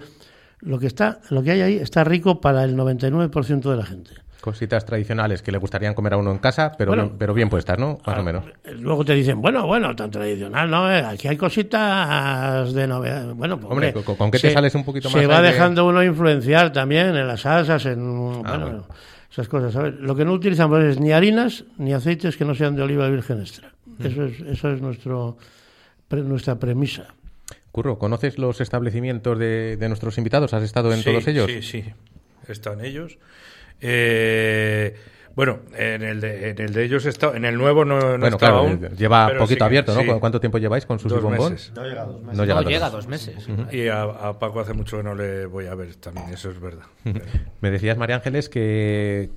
lo que está, lo que hay ahí está rico para el 99% de la gente. Cositas tradicionales que le gustarían comer a uno en casa, pero, Bueno. bien, pero bien puestas, ¿no? Más Ah, o menos. Luego te dicen, bueno, bueno, tan tradicional, ¿no? Eh, Aquí hay cositas de novedad. Bueno, pues, Hombre, ¿con- con qué te sales un poquito Se más va ahí de- dejando uno influenciar también en las salsas, en Ah, bueno, bueno. esas cosas, ¿sabes? Lo que no utilizamos es ni harinas ni aceites que no sean de oliva virgen extra. Mm. Eso es, eso es nuestro, pre- nuestra premisa. Curro, ¿conoces los establecimientos de, de nuestros invitados? ¿Has estado en Sí, todos ellos? Sí, sí, están ellos. Eh, Bueno, en el de, en el de ellos está, en el nuevo no, no Bueno, claro, aún, lleva poquito sí abierto, ¿no? sí. ¿Cu- ¿Cuánto tiempo lleváis con sus Dos bombón? meses. No llega a dos meses. No llega, No a llega a dos meses. Y a, a Paco hace mucho que no le voy a ver también, eso es verdad. Me decías, María Ángeles, que,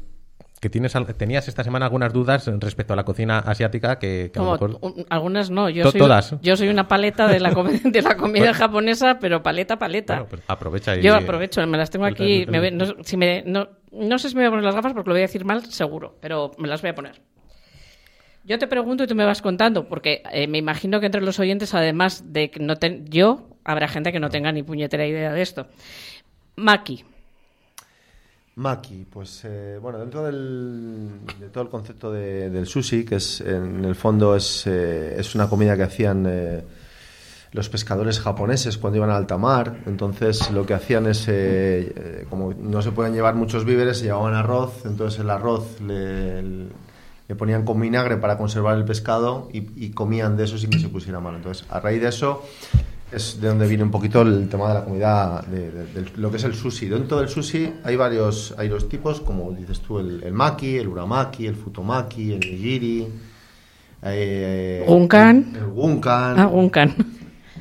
que tienes, al- tenías esta semana algunas dudas respecto a la cocina asiática que, que a lo Como, mejor... un- algunas no, yo To- soy, todas. yo soy una paleta de la, com- de la comida japonesa, pero paleta, paleta. Bueno, pues aprovecha y... Yo aprovecho, me las tengo aquí. me no, si me- no- no sé si me voy a poner las gafas porque lo voy a decir mal, seguro, pero me las voy a poner. Yo te pregunto y tú me vas contando, porque eh, me imagino que entre los oyentes, además de que no ten- yo, habrá gente que no tenga ni puñetera idea de esto. Maki, Maki, pues eh, bueno, dentro del, de todo el concepto de- del sushi, que es en el fondo es, eh, es una comida que hacían eh, los pescadores japoneses cuando iban a alta mar, entonces lo que hacían es, eh, eh, como no se pueden llevar muchos víveres, se llevaban arroz, entonces el arroz le, le ponían con vinagre para conservar el pescado y, y comían de eso sin que se pusiera mal. Entonces, a raíz de eso es de donde viene un poquito el tema de la comida, de, de- de lo que es el sushi. Dentro del sushi hay varios, hay dos tipos, como dices tú, el, el maki, el uramaki, el futomaki, el nigiri. eh, Gunkan. El, el gunkan. ah, Gunkan.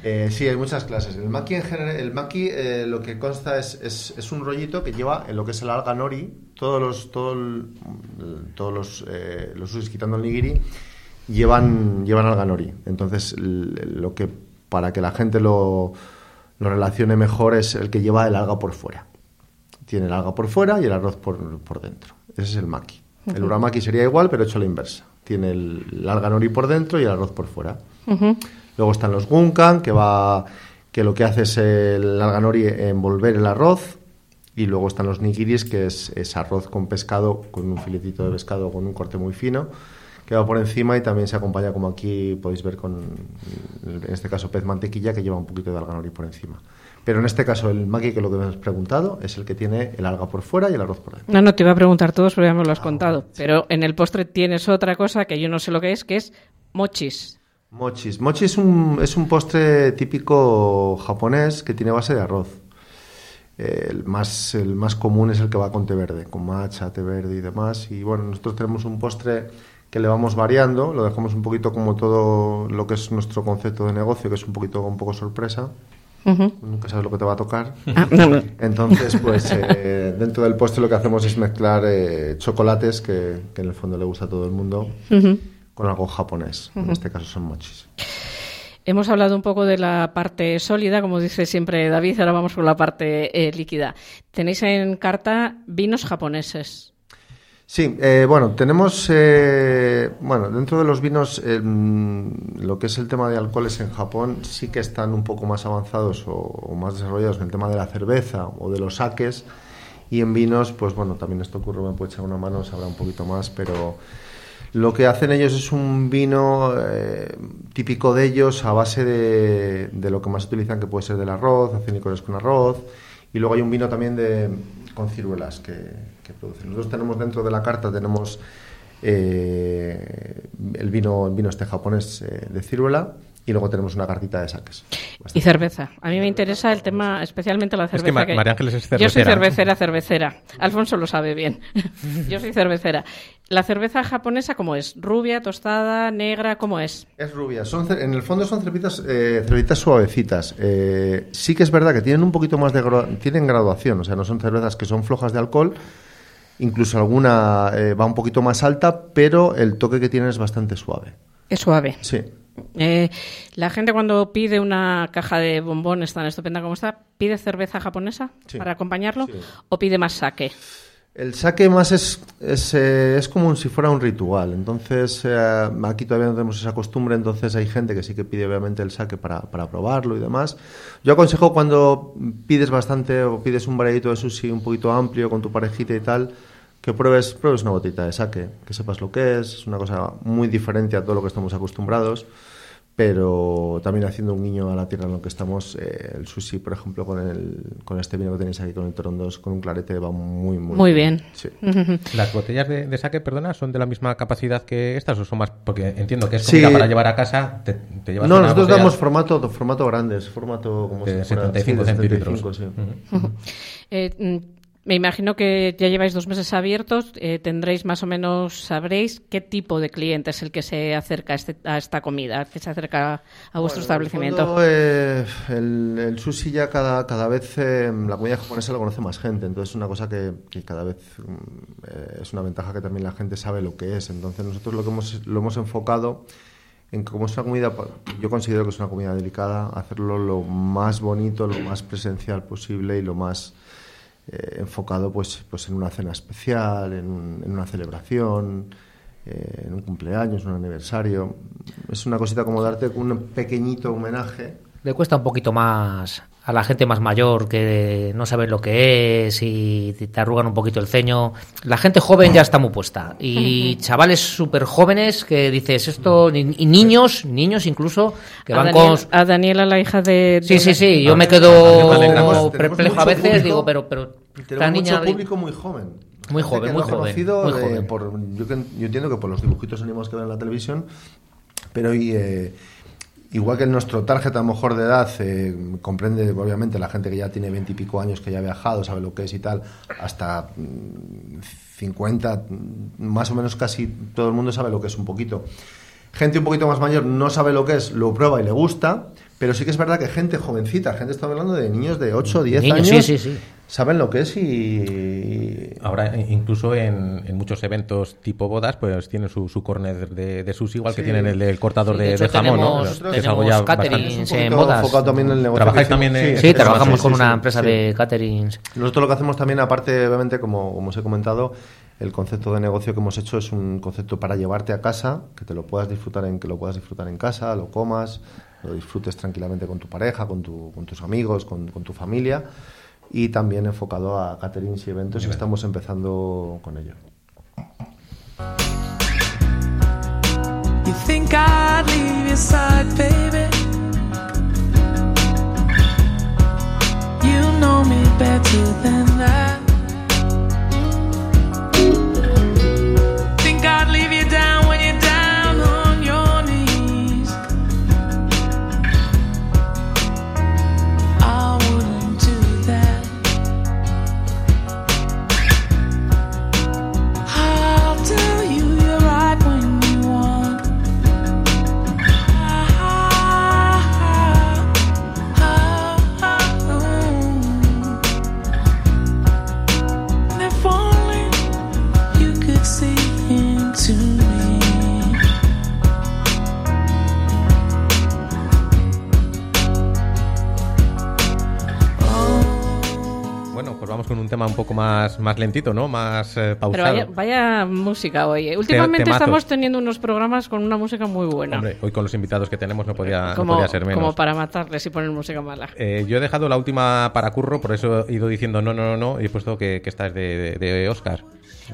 Eh, sí, hay muchas clases. El maki en general, el maki eh, lo que consta es, es, es un rollito que lleva en lo que es el alga nori, todos los todo el- todos los eh, los sushis quitando el nigiri llevan llevan alga nori. Entonces lo que para que la gente lo lo relacione mejor es el que lleva el alga por fuera. Tiene el alga por fuera y el arroz por, por dentro. Ese es el maki. El Ujú. uramaki sería igual, pero hecho a la inversa. Tiene el, el alga nori por dentro y el arroz por fuera. Luego están los gunkan, que va que lo que hace es el alga nori envolver el arroz. Y luego están los nigiris, que es, es arroz con pescado, con un filetito de pescado con un corte muy fino, que va por encima y también se acompaña, como aquí podéis ver, con, en este caso, pez mantequilla, que lleva un poquito de alga por encima. Pero en este caso, el maki, que es lo que me has preguntado, es el que tiene el alga por fuera y el arroz por dentro. No, no, te iba a preguntar todos, pero ya me lo has contado. Pero en el postre tienes otra cosa que yo no sé lo que es, que es mochis. Mochis. Mochi es un, es un postre típico japonés que tiene base de arroz. Eh, El más, el más común es el que va con té verde, con matcha, té verde y demás. Y bueno, nosotros tenemos un postre que le vamos variando, lo dejamos un poquito como todo lo que es nuestro concepto de negocio, que es un poquito un poco sorpresa. Ujú. Nunca sabes lo que te va a tocar. Ah, no, no. Entonces, [laughs] pues eh, dentro del postre lo que hacemos es mezclar eh, chocolates, que, que en el fondo le gusta a todo el mundo, Ujú. Con algo japonés. En este caso son mochis. Hemos hablado un poco de la parte sólida, como dice siempre David, ahora vamos con la parte eh, líquida. Tenéis en carta vinos japoneses. Sí, eh, bueno, tenemos, eh, bueno, dentro de los vinos, eh, mm, lo que es el tema de alcoholes en Japón sí que están un poco más avanzados o, o más desarrollados en el tema de la cerveza o de los saques y en vinos, pues bueno, también esto ocurre, me puede echar una mano, sabrá un poquito más, pero lo que hacen ellos es un vino eh, típico de ellos a base de, de lo que más utilizan, que puede ser del arroz, hacen licores con arroz, y luego hay un vino también de, con ciruelas que, que producen. Nosotros tenemos dentro de la carta, tenemos eh, el, vino, el vino este japonés eh, de ciruela, y luego tenemos una cartita de saques. Y cerveza. A mí me interesa el tema, especialmente la Es que cerveza. Ma- María Ángeles es Yo soy cervecera. cervecera, cervecera. Alfonso lo sabe bien. [laughs] Yo soy cervecera. ¿La cerveza japonesa cómo es? ¿Rubia, tostada, negra? ¿Cómo es? Es rubia. Son, en el fondo son cervitas, eh, cervitas suavecitas. Eh, sí que es verdad que tienen un poquito más de tienen graduación, o sea, no son cervezas que son flojas de alcohol. Incluso alguna eh, va un poquito más alta, pero el toque que tienen es bastante suave. Es suave. Sí. Eh, la gente cuando pide una caja de bombones tan estupenda como esta, ¿pide cerveza japonesa Sí. para acompañarlo Sí. o pide más sake? El saque más es, es, eh, es como si fuera un ritual. Entonces, eh, aquí todavía no tenemos esa costumbre, entonces hay gente que sí que pide obviamente el saque para, para probarlo y demás. Yo aconsejo cuando pides bastante o pides un variadito de sushi un poquito amplio con tu parejita y tal, que pruebes, pruebes una botita de saque, que sepas lo que es. Es una cosa muy diferente a todo lo que estamos acostumbrados pero también haciendo un guiño a la tierra en la que estamos, eh, el sushi, por ejemplo, con, el, con este vino que tenéis aquí, con el Torondos, con un clarete, va muy, muy, Muy bien. Sí. [laughs] ¿Las botellas de, de saque, perdona, son de la misma capacidad que estas o son más? Porque entiendo que es Sí. comida para llevar a casa. Te, te llevas No, nosotros botella- damos formato, formato grandes, formato como De si fuera- 75 sí, de centímetros. 75, sí. [laughs] Eh, Me imagino que ya lleváis dos meses abiertos, eh, tendréis más o menos, sabréis qué tipo de cliente es el que se acerca a, este- a esta comida, que se acerca a vuestro establecimiento. Fondo, eh, el, el sushi ya cada, cada vez eh, la comida japonesa lo conoce más gente, entonces es una cosa que, que cada vez mm, es una ventaja que también la gente sabe lo que es. Entonces nosotros lo que hemos, lo hemos enfocado en que como es una comida, yo considero que es una comida delicada, hacerlo lo más bonito, lo más presencial posible y lo más eh, enfocado pues, pues en una cena especial, en, en una celebración, eh, en un cumpleaños, un aniversario. Es una cosita como darte un pequeñito homenaje. Le cuesta un poquito más a la gente más mayor que no sabe lo que es y te arrugan un poquito el ceño. La gente joven ya está muy puesta. Y [laughs] chavales súper jóvenes que dices esto, y niños, niños incluso, que a, van Daniel- con... a Daniela, la hija de... Sí, sí, sí, yo me quedo perplejo a veces, público- digo, pero, pero Tenemos niña... mucho público muy joven. Muy joven, muy joven, conocido muy de- joven. por- yo, yo entiendo que por los dibujitos animados que ven en la televisión, pero y, eh, igual que nuestro target a lo mejor de edad eh, comprende obviamente la gente que ya tiene veintipico años, que ya ha viajado, sabe lo que es y tal, hasta mm, 50, mm, más o menos casi todo el mundo sabe lo que es un poquito. Gente un poquito más mayor no sabe lo que es, lo prueba y le gusta, pero sí que es verdad que gente jovencita, gente está hablando de niños de 8 o 10 Niños, años, sí, sí, sí. Saben lo que es y... Ahora, eh, incluso en, en muchos eventos tipo bodas, pues tienen su, su corner de, de sushi, igual que tienen el del cortador Sí, de de, hecho, de jamón, ¿no? tenemos- Que es algo ya caterings en bodas. enfocado también en el negocio ¿Trabajáis también en- Sí, trabajamos sí, con sí, una sí, empresa sí. de caterings. Nosotros lo que hacemos también, aparte, obviamente, como, como os he comentado, el concepto de negocio que hemos hecho es un concepto para llevarte a casa, que te lo puedas disfrutar en, que lo puedas disfrutar en casa, lo comas, lo disfrutes tranquilamente con tu pareja, con, tu, con tus amigos, con, con tu familia, y también enfocado a caterings y eventos, y estamos empezando con ello. You think I'd leave your side, baby? Más, lentito, ¿no? Más eh, Pero pausado. vaya, vaya música hoy. ¿eh? Últimamente temazos. estamos teniendo unos programas con una música muy buena. Hombre, hoy con los invitados que tenemos no podía, no como, podía ser menos. como para matarles y poner música mala. Eh, yo he dejado la última para curro, por eso he ido diciendo no, no, no, no, y he puesto que, que esta es de, de, de Oscar.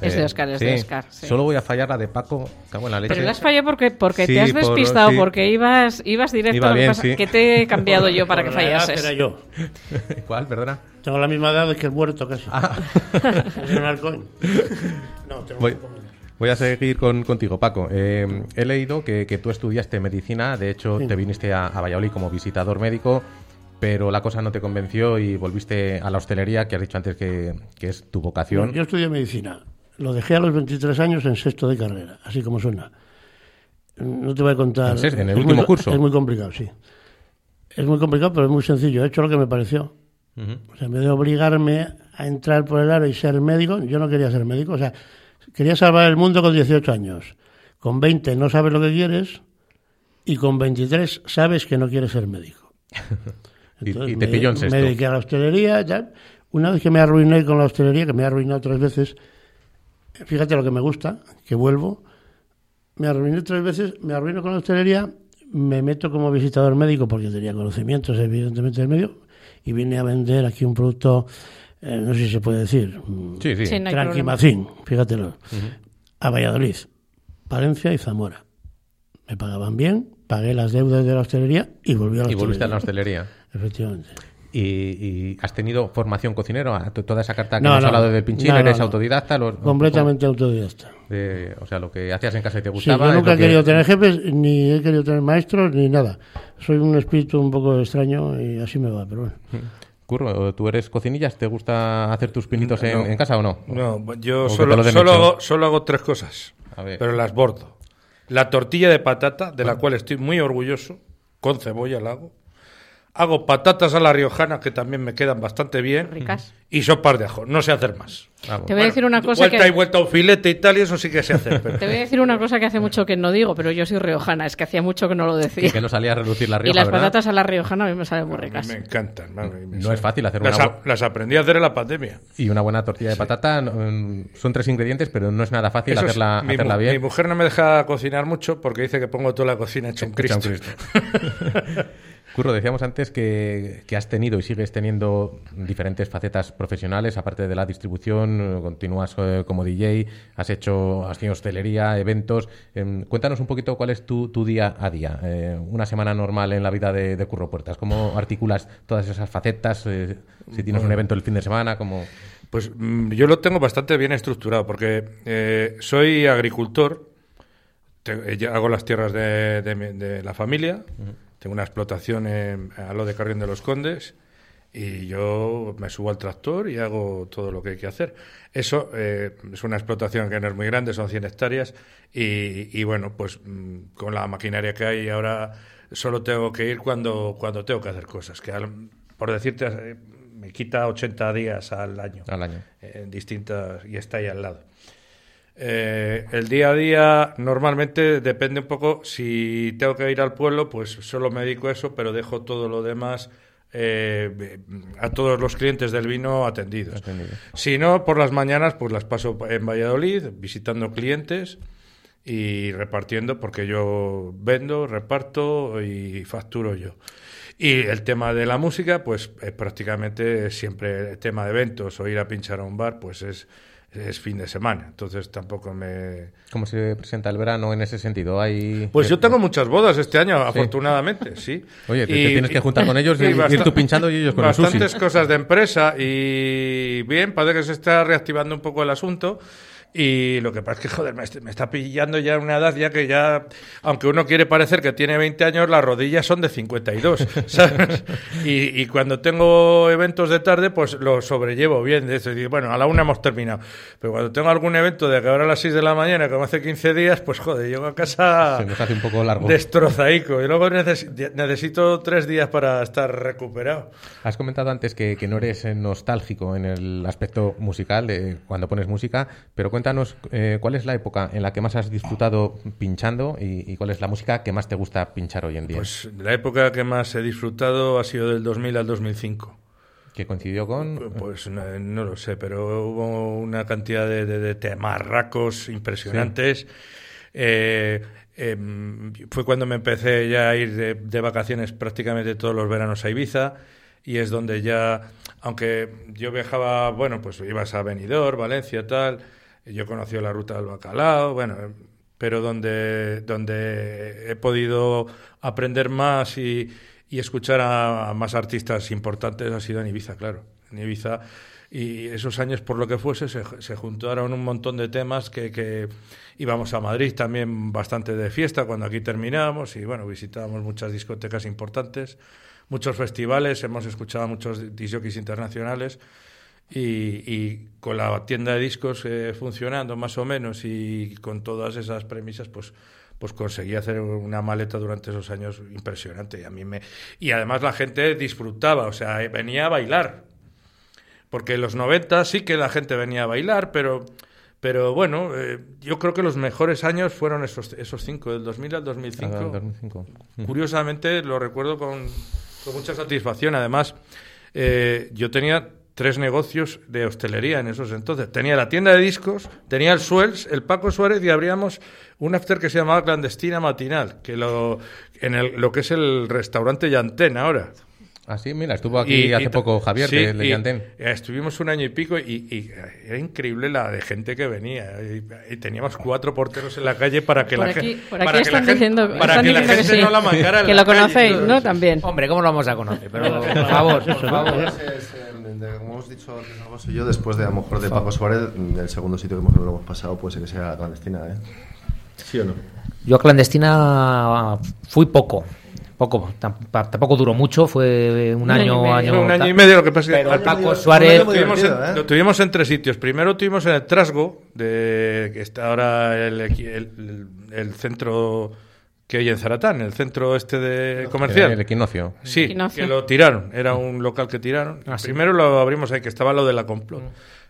Es de Oscar, es de Oscar, sí. Solo voy a fallar la de Paco, cago en la leche. Pero la has fallado porque, porque Sí, te has por- despistado, sí. porque ibas, ibas directo. Iba lo que bien, pasa sí. que te he cambiado yo para que Por fallases. Era yo. [laughs] ¿Cuál? Perdona. Tengo la misma edad que el muerto casi. Ah. [laughs] Es un halcón. No, tengo Voy, voy a seguir con, contigo, Paco. Eh, he leído que, que tú estudiaste medicina, de hecho Sí. te viniste a, a Valladolid como visitador médico, pero la cosa no te convenció y volviste a la hostelería, que has dicho antes que, que es tu vocación. Yo estudié medicina. Lo dejé a los 23 años en sexto de carrera, así como suena. No te voy a contar. ¿En? ¿En el último muy- curso? Es muy complicado, sí. Es muy complicado, pero es muy sencillo. He hecho lo que me pareció. Ujú. O sea, en vez de obligarme a entrar por el aro y ser médico, yo no quería ser médico. O sea, quería salvar el mundo con 18 años. Con 20 no sabes lo que quieres y con 23 sabes que no quieres ser médico. [laughs] Y- y, Entonces, te pilló en sexto. Me dediqué a la hostelería y tal. Una vez que me arruiné con la hostelería, que me he arruinado tres veces, fíjate lo que me gusta, que vuelvo, me arruiné tres veces, me arruino con la hostelería, me meto como visitador médico porque tenía conocimientos evidentemente del medio y vine a vender aquí un producto, eh, no sé si se puede decir, mm, Sí, sí. Sí, no. Tranquimacín, fíjatelo, a Valladolid, Palencia y Zamora. Me pagaban bien, pagué las deudas de la hostelería y volví a la Y volviste a la hostelería. hostelería. Efectivamente. ¿Y, y has tenido formación cocinero? ¿A to- Toda esa carta que No, hemos no. hablado del pinchín, No, ¿eres no. autodidacta? Lo- Completamente autodidacta. de- o sea, lo que hacías en casa y te Sí, gustaba. yo es nunca he que- querido tener jefes, ni he querido tener maestros, ni nada. Soy un espíritu un poco extraño y así me va, pero bueno. Curro, ¿tú eres cocinillas? ¿Te gusta hacer tus pinitos en, No. en casa o no? No, yo ¿O que te solo, solo, hago, solo hago tres cosas, A ver. pero las bordo. La tortilla de patata, de la cual estoy muy orgulloso, con cebolla la hago. Hago patatas a la riojana, que también me quedan bastante bien. Ricas. Y sopas de ajo. No sé hacer más. Te voy a decir una cosa vuelta que- y vuelta un filete y tal, y eso sí que sé hacer. pero- Te voy a decir una cosa que hace mucho que no digo, pero yo soy riojana, es que hacía mucho que no lo decía. Y que no salía a relucir la y Rioja, las ¿verdad? patatas a la riojana a mí me salen muy A mí ricas. me encantan. madre mía, No es fácil hacer las, una a- las aprendí a hacer en la pandemia. Y una buena tortilla de patata mm, son tres ingredientes, pero no es nada fácil Eso es- hacerla, mi, hacerla bien. mi mujer no me deja cocinar mucho porque dice que pongo toda la cocina hecha un Hecha un Cristo. [laughs] Curro, decíamos antes que, que has tenido y sigues teniendo diferentes facetas profesionales, aparte de la distribución, continúas eh, como DJ, has hecho, has tenido hostelería, eventos. Em, cuéntanos un poquito cuál es tu, tu día a día, eh, una semana normal en la vida de, de Curro Puertas. ¿Cómo articulas todas esas facetas? Eh, si tienes un evento el fin de semana, ¿cómo...? Pues mm, yo lo tengo bastante bien estructurado porque soy agricultor, te- hago las tierras de, de mi- de la familia, tengo una explotación en- a lo de Carrión de los Condes y yo me subo al tractor y hago todo lo que hay que hacer. Eso eh, es una explotación que no es muy grande, son 100 hectáreas y, y bueno, pues mm, con la maquinaria que hay ahora solo tengo que ir cuando, cuando tengo que hacer cosas, que al- por decirte... eh, me quita 80 días al año. Al año. En distintas. y está ahí al lado. Eh, el día a día normalmente depende un poco. Si tengo que ir al pueblo, pues solo me dedico a eso, pero dejo todo lo demás. eh, a todos los clientes del vino atendidos. Si no, por las mañanas, pues las paso en Valladolid, visitando clientes y repartiendo, porque yo vendo, reparto y facturo yo. Y el tema de la música, pues es prácticamente siempre el tema de eventos o ir a pinchar a un bar, pues es, es fin de semana. Entonces tampoco me... ¿Cómo se presenta el verano en ese sentido? ¿Hay... Pues yo tengo muchas bodas este año, afortunadamente, sí. [laughs] Oye, te- te tienes que juntar con ellos y [laughs] ir tú pinchando y ellos con el Bastantes sushi. cosas de empresa y bien, parece que se está reactivando un poco el asunto. Y lo que pasa es que, joder, me, me está pillando ya una edad ya que ya, aunque uno quiere parecer que tiene 20 años, las rodillas son de 52, [laughs] ¿sabes? Y, y cuando tengo eventos de tarde, pues lo sobrellevo bien. Decir, bueno, a la una hemos terminado. Pero cuando tengo algún evento de que ahora a las 6 de la mañana, como hace 15 días, pues joder, llego a casa Se nos hace un poco largo. destrozaico. Y luego neces- necesito tres días para estar recuperado. Has comentado antes que, que no eres eh, nostálgico en el aspecto musical de cuando pones música, pero cuéntanos eh, cuál es la época en la que más has disfrutado pinchando y, y cuál es la música que más te gusta pinchar hoy en día. Pues la época que más he disfrutado ha sido del 2000 al 2005. que coincidió con... Pues no, no lo sé, pero hubo una cantidad de, de, de temarracos impresionantes. Eh, em, fue cuando me empecé ya a ir de, de vacaciones prácticamente todos los veranos a Ibiza y es donde ya, aunque yo viajaba, bueno, pues ibas a Benidorm, Valencia, tal, yo conocí la ruta del bacalao, bueno, pero donde, donde he podido aprender más y, escuchar a, más artistas importantes ha sido en Ibiza, claro, Ibiza. Y esos años, por lo que fuese, se, se juntaron un montón de temas que, que íbamos a Madrid también bastante de fiesta cuando aquí terminábamos y bueno, visitábamos muchas discotecas importantes, muchos festivales, hemos escuchado a muchos disjockeys internacionales y, y con la tienda de discos eh, funcionando más o menos y con todas esas premisas, pues pues conseguí hacer una maleta durante esos años impresionante y a mí me y además la gente disfrutaba, o sea, venía a bailar. Porque en los 90 sí que la gente venía a bailar, pero pero bueno, eh, yo creo que los mejores años fueron esos, esos cinco, del 2000 al 2005. Ah, 2005. Curiosamente lo recuerdo con, con mucha satisfacción. Además, eh, yo tenía tres negocios de hostelería en esos entonces. Tenía la tienda de discos, tenía el Suels, el Paco Suárez y abríamos un after que se llamaba Clandestina Matinal, que lo, en el, lo que es el restaurante Yantén ahora. Ah, sí, mira, estuvo aquí Y- hace y- poco Javier sí, de, Yantén. Estuvimos un año y pico y, y era increíble la de gente que venía. Y, y teníamos cuatro porteros en la calle para que Por la aquí, gente. por aquí para que están la gente- diciendo, para que la que gente sí, no la mancara en que la lo calle. conocéis, ¿no? También. Hombre, ¿cómo lo vamos a conocer? Pero, por favor, por favor. Como hemos dicho antes, yo, después de a lo mejor de Paco Suárez, mm, el segundo sitio que lo hemos pasado puede ser que sea clandestina, ¿eh? ¿Sí o no? Yo a clandestina fui poco. Poco, tampoco duró mucho, fue un, Un año año, año un año tal. y medio, lo que pasa es que Pero al- Paco Suárez lo tuvimos, en, divertido, ¿eh? lo tuvimos en tres sitios. Primero tuvimos en el Trasgo, de, que está ahora el, equi- el- el centro que hay en Zaratán, el centro este de comercial. El equinoccio. Sí, Equinoccio. que lo tiraron. Era un local que tiraron. Ah, sí. Primero lo abrimos ahí, que estaba lo de la complot.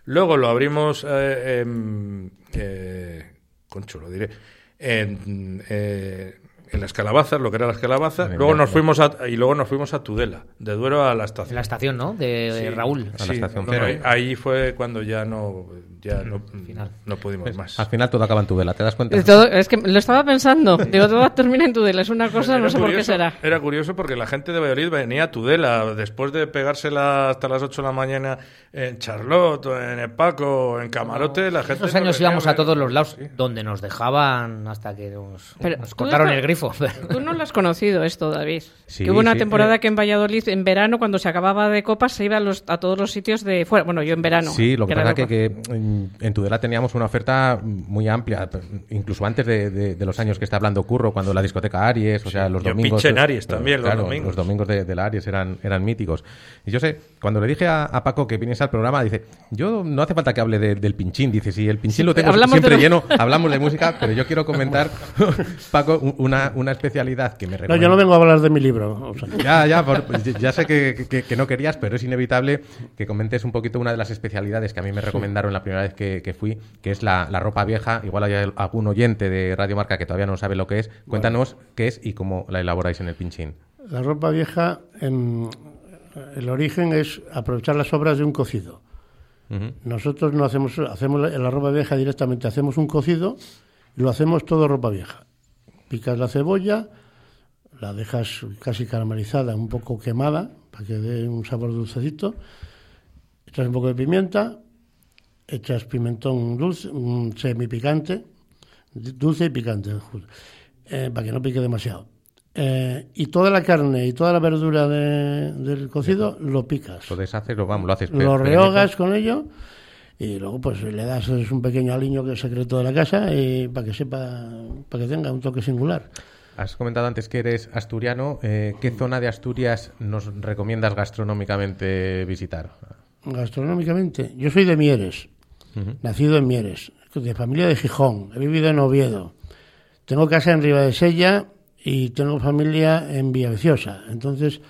Luego lo abrimos eh, en... eh, concho, lo diré. En, eh, en las calabazas, lo que era las calabazas. Luego nos fuimos a, y luego nos fuimos a Tudela, de Duero a la En estación. la estación, ¿no? De, de Sí. Raúl. A la estación ahí, ahí fue cuando ya no, ya no, Final. no pudimos Pues, más. Al final todo acaba en tu vela, ¿te das cuenta? Todo- es que lo estaba pensando. Digo, todo termina en Tudela. Es una cosa, no Era sé por qué curioso- será. Era curioso porque la gente de Valladolid venía a Tudela después de pegársela hasta las 8 de la mañana en Charlotte, en Epaco, o en Camarote. La gente Esos no años venía íbamos a ver- todos los lados, Sí. donde nos dejaban hasta que nos, Pero nos cortaron el grifo. [laughs] Tú no lo has conocido esto, David. Sí, que hubo una sí, temporada eh. que en Valladolid, en verano, cuando se acababa de copas, se iba a, los- a todos los sitios de fuera. Bueno, yo en verano. Sí, lo que era pasa que, loco. que en, Tudela teníamos una oferta muy amplia, incluso antes de, de- de los años que está hablando Curro, cuando la discoteca Aries, o sea, los yo domingos... pinché en Aries también, los claro, domingos. Los domingos de, de la Aries eran, eran míticos. Y yo sé, cuando le dije a, a Paco que viniese al programa, dice, yo no hace falta que hable de- del pinchín, dice, si el pinchín lo tengo siempre lleno, hablamos de música, pero yo quiero comentar, [laughs] [laughs] Paco, una, una especialidad que me No, recomienda. yo no vengo a hablar de mi libro. o sea, Ya, ya, por- ya sé que, que- que no querías, pero es inevitable que comentes un poquito una de las especialidades que a mí me recomendaron la primera vez que, que fui, que es la, la ropa vieja. Igual hay algún oyente de Radio Marca que todavía no sabe lo que es. Cuéntanos qué es y cómo la elaboráis en el pinchín. La ropa vieja, en, el origen es aprovechar las obras de un cocido. Ujú. Nosotros no hacemos, hacemos la, la ropa vieja directamente, hacemos un cocido y lo hacemos todo ropa vieja. Picas la cebolla, la dejas casi caramelizada, un poco quemada, para que dé un sabor dulcecito. Echas un poco de pimienta, echas pimentón dulce, un semipicante, dulce y picante, eh, para que no pique demasiado. Eh, y toda la carne y toda la verdura de- del cocido lo picas Lo deshaces, lo, vamos, lo haces. lo rehogas con ello y luego pues le das es un pequeño aliño que es secreto de la casa y para que sepa para que tenga un toque singular Has comentado antes que eres asturiano. eh, ¿Qué zona de Asturias nos recomiendas gastronómicamente visitar? gastronómicamente yo soy de Mieres nacido en Mieres de familia de Gijón he vivido en Oviedo tengo casa en Ribadesella y tengo familia en Villaviciosa entonces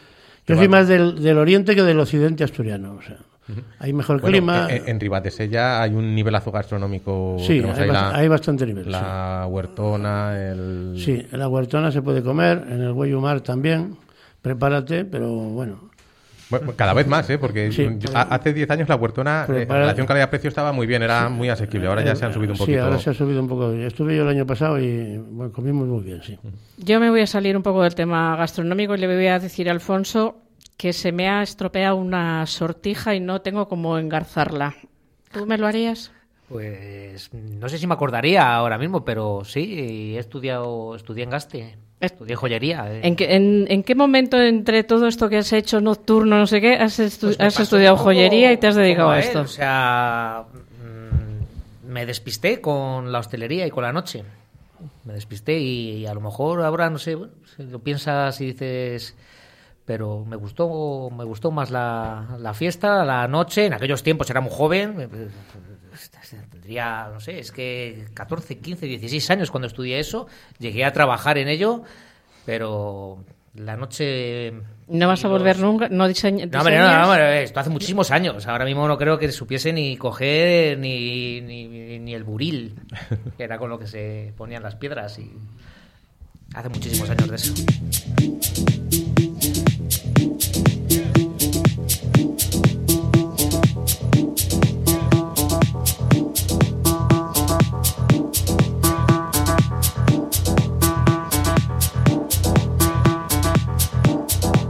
yo soy más del, del oriente que del occidente asturiano o sea hay mejor Bueno, clima En, en Ribadesella hay un nivelazo gastronómico. Sí, hay ahí bast- hay bastante nivel, La huertona, el. Sí, en la huertona se puede comer, en el Huellumar también. Prepárate, pero bueno. Bueno, cada vez más, ¿eh? Porque Sí. hace 10 años la huertona, eh, en relación calidad-precio estaba muy bien, era muy asequible. Ahora ya se han subido un Sí, poquito. ahora se ha subido un poco. Estuve yo el año pasado y bueno, comimos muy bien, sí. Yo me voy a salir un poco del tema gastronómico y le voy a decir a Alfonso que se me ha estropeado una sortija y no tengo cómo engarzarla. ¿Tú me lo harías? Pues no sé si me acordaría ahora mismo, pero sí, he estudiado, estudié en Gaste, estudié joyería. eh. ¿En qué, en, en qué momento entre todo esto que has hecho nocturno, no sé qué, has, estu- Pues has estudiado joyería y te has dedicado a él, esto? O sea, mm, me despisté con la hostelería y con la noche. Me despisté y, a lo mejor ahora, no sé, bueno, lo piensas y dices... Pero me gustó, me gustó más la, la fiesta, la noche. En aquellos tiempos era muy joven. Tendría, no sé, es que 14, 15, 16 años cuando estudié eso. Llegué a trabajar en ello, pero la noche ¿No vas a volver nunca? ¿No diseña, no, hombre, no, diseñas? no, hombre, esto hace muchísimos años. Ahora mismo no creo que supiese ni coger ni, ni, ni el buril, que era con lo que se ponían las piedras. Y hace muchísimos años de eso.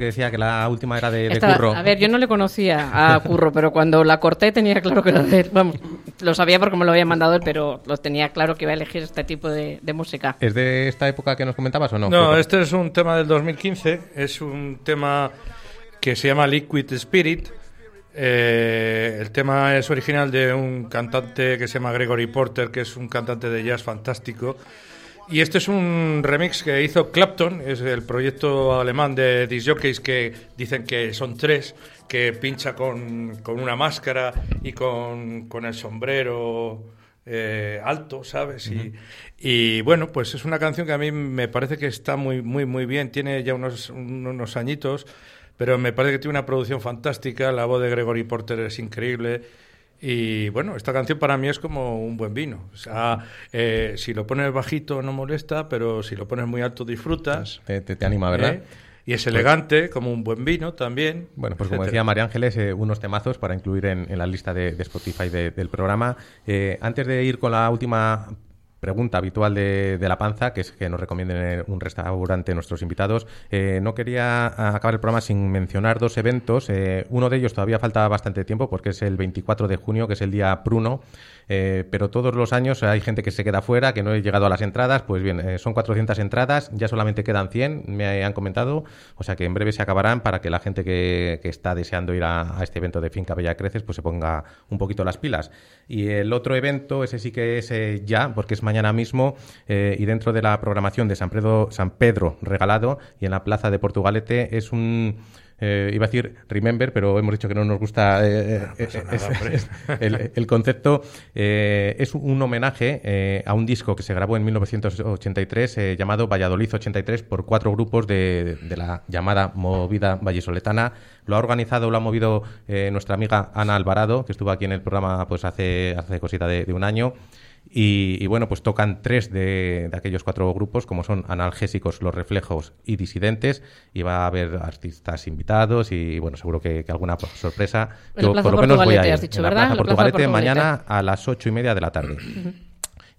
Porque decía que la última era de, de Esta- Curro. A ver, yo no le conocía a Curro, pero cuando la corté tenía claro que era de él. Vamos, lo sabía porque me lo había mandado él, pero lo tenía claro que iba a elegir este tipo de, de música. ¿Es de esta época que nos comentabas o no? No, este es un tema del 2015, es un tema que se llama Liquid Spirit. Eh, el tema es original de un cantante que se llama Gregory Porter, que es un cantante de jazz fantástico. Y este es un remix que hizo Clapton, es el proyecto alemán de disc jockeys que dicen que son tres, que pincha con, con una máscara y con, con el sombrero eh, alto, ¿sabes? Y, y bueno, pues es una canción que a mí me parece que está muy, muy, muy bien, tiene ya unos, unos añitos, pero me parece que tiene una producción fantástica, la voz de Gregory Porter es increíble. Y bueno, esta canción para mí es como un buen vino. O sea, eh, si lo pones bajito no molesta, pero si lo pones muy alto disfrutas. Te, te- te anima, ¿verdad? ¿eh? Y es elegante, como un buen vino también. Bueno, pues como decía María Ángeles, eh, unos temazos para incluir en, en la lista de, de Spotify de- del programa. Eh, antes de ir con la última pregunta habitual de, la panza, que es que nos recomienden eh, un restaurante nuestros invitados, eh, no quería ah, acabar el programa sin mencionar dos eventos. Eh, uno de ellos todavía falta bastante tiempo porque es el 24 de junio, que es el día Pruno. Pero todos los años hay gente que se queda fuera, que no he llegado a las entradas. Pues bien, son 400 entradas, ya solamente quedan 100, me han comentado. O sea que en breve se acabarán para que la gente que, que está deseando ir a, a este evento de Finca Bella Creces pues se ponga un poquito las pilas. Y el otro evento, ese sí que es ya, porque es mañana mismo, eh, y dentro de la programación de San Pedro, San Pedro Regalado y en la plaza de Portugalete es un. eh, iba a decir Remember, pero hemos dicho que no nos gusta eh, eh, pasa eh, nada, es- [laughs] el, el concepto. eh, es un homenaje eh, a un disco que se grabó en 1983 eh, llamado Valladolid 83 por cuatro grupos de, de la llamada movida vallisoletana. Lo ha organizado, lo ha movido nuestra amiga Ana Alvarado, que estuvo aquí en el programa pues hace, hace cosita de, de un año. Y, y bueno, pues tocan tres de, de aquellos cuatro grupos, como son Analgésicos, Los Reflejos y Disidentes. Y va a haber artistas invitados y bueno, seguro que, que alguna sorpresa. Yo por lo menos voy a ir. dicho, En la. Plaza Portugalete. mañana a las ocho y media de la tarde.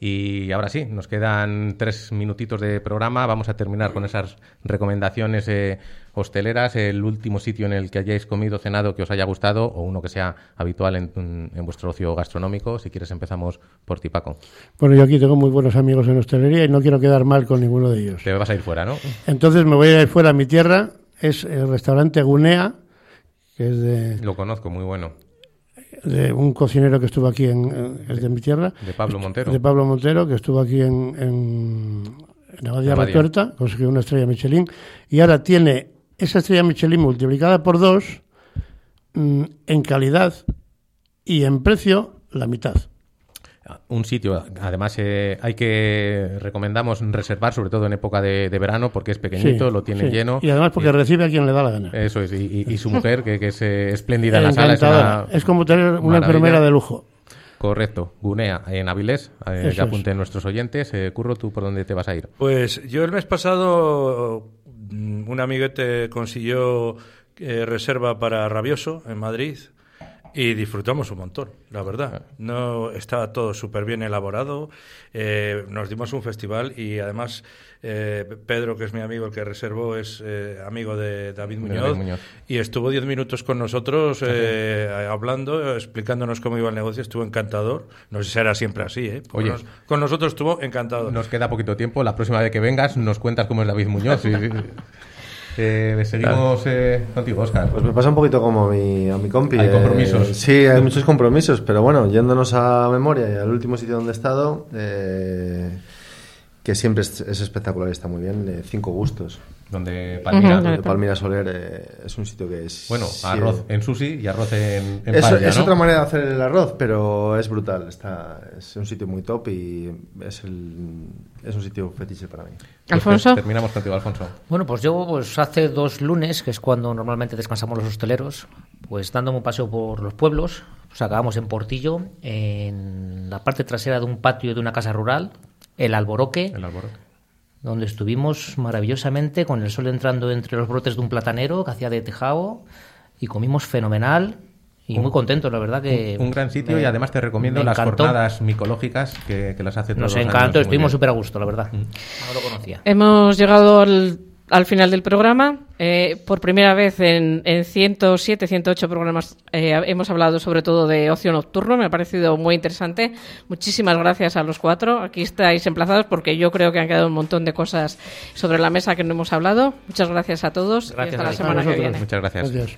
Y ahora sí, nos quedan tres minutitos de programa. Vamos a terminar con esas recomendaciones eh, hosteleras. El último sitio en el que hayáis comido, cenado, que os haya gustado, o uno que sea habitual en, en vuestro ocio gastronómico. Si quieres, empezamos por ti, Paco. Bueno, yo aquí tengo muy buenos amigos en hostelería y no quiero quedar mal con ninguno de ellos. Te vas a ir fuera, ¿no? Entonces me voy a ir fuera a mi tierra. Es el restaurante Gunea, que es de, Lo conozco, muy bueno. De un cocinero que estuvo aquí en, es de mi tierra. De Pablo Montero. De Pablo Montero, que estuvo aquí en, en, en Abadía Abadía. Retuerta, consiguió una estrella Michelin. Y ahora tiene esa estrella Michelin multiplicada por dos mm, en calidad y en precio la mitad. Un sitio, además, eh, hay que recomendamos reservar, sobre todo en época de, de verano, porque es pequeñito, Sí, lo tiene sí. lleno. Y además porque recibe a quien le da la gana. Eso es, y, y- y su mujer, que, que es eh, espléndida en la sala. Es, Encantadora. una Es como tener una maravilla. enfermera de lujo. Correcto, Gunea, en Avilés, eh, que apunten nuestros oyentes. Eh, Curro, ¿tú por dónde te vas a ir? Pues yo el mes pasado mm, un amiguete consiguió eh, reserva para Rabioso en Madrid y disfrutamos un montón, la verdad. No estaba todo súper bien elaborado. eh, nos dimos un festival y además eh, Pedro, que es mi amigo, el que reservó, es eh, amigo de David Muñoz, David Muñoz. y estuvo diez minutos con nosotros eh, hablando, explicándonos cómo iba el negocio. Estuvo encantador. No sé si será siempre así, ¿eh? Con Oye. nos- con nosotros estuvo encantador. Nos queda poquito tiempo. La próxima vez que vengas nos cuentas cómo es David Muñoz. [laughs] Eh, seguimos eh, contigo, Oscar. Pues me pasa un poquito como a mi, a mi compi. Hay eh, compromisos. sí, hay muchos compromisos, pero bueno, yéndonos a memoria y al último sitio donde he estado, eh, que siempre es, es espectacular y está muy bien, eh, Cinco Gustos. Donde Palmira. Donde Palmira Soler eh, es un sitio que es... Bueno, sí, arroz en sushi y arroz en, en es, paella, es ¿no? otra manera de hacer el arroz, pero es brutal. Está, es un sitio muy top y es, el, es un sitio fetiche para mí. Alfonso. Pues Terminamos contigo, Alfonso. Bueno, pues yo pues hace dos lunes, que es cuando normalmente descansamos los hosteleros, pues dándome un paseo por los pueblos, pues acabamos en Portillo, en la parte trasera de un patio de una casa rural, el Alboroque, El donde estuvimos maravillosamente con el sol entrando entre los brotes de un platanero que hacía de tejado y comimos fenomenal y muy contentos, la verdad que... Un gran sitio me- y además te recomiendo las jornadas micológicas que, que las hace todos Nos encantó, estuvimos súper a gusto, la verdad. No lo conocía. Hemos llegado al, al final del programa. Eh, por primera vez en, en 107, 108 programas eh, hemos hablado sobre todo de ocio nocturno. Me ha parecido muy interesante. Muchísimas gracias a los cuatro. Aquí estáis emplazados porque yo creo que han quedado un montón de cosas sobre la mesa que no hemos hablado. Muchas gracias a todos y hasta la semana que viene. Muchas gracias.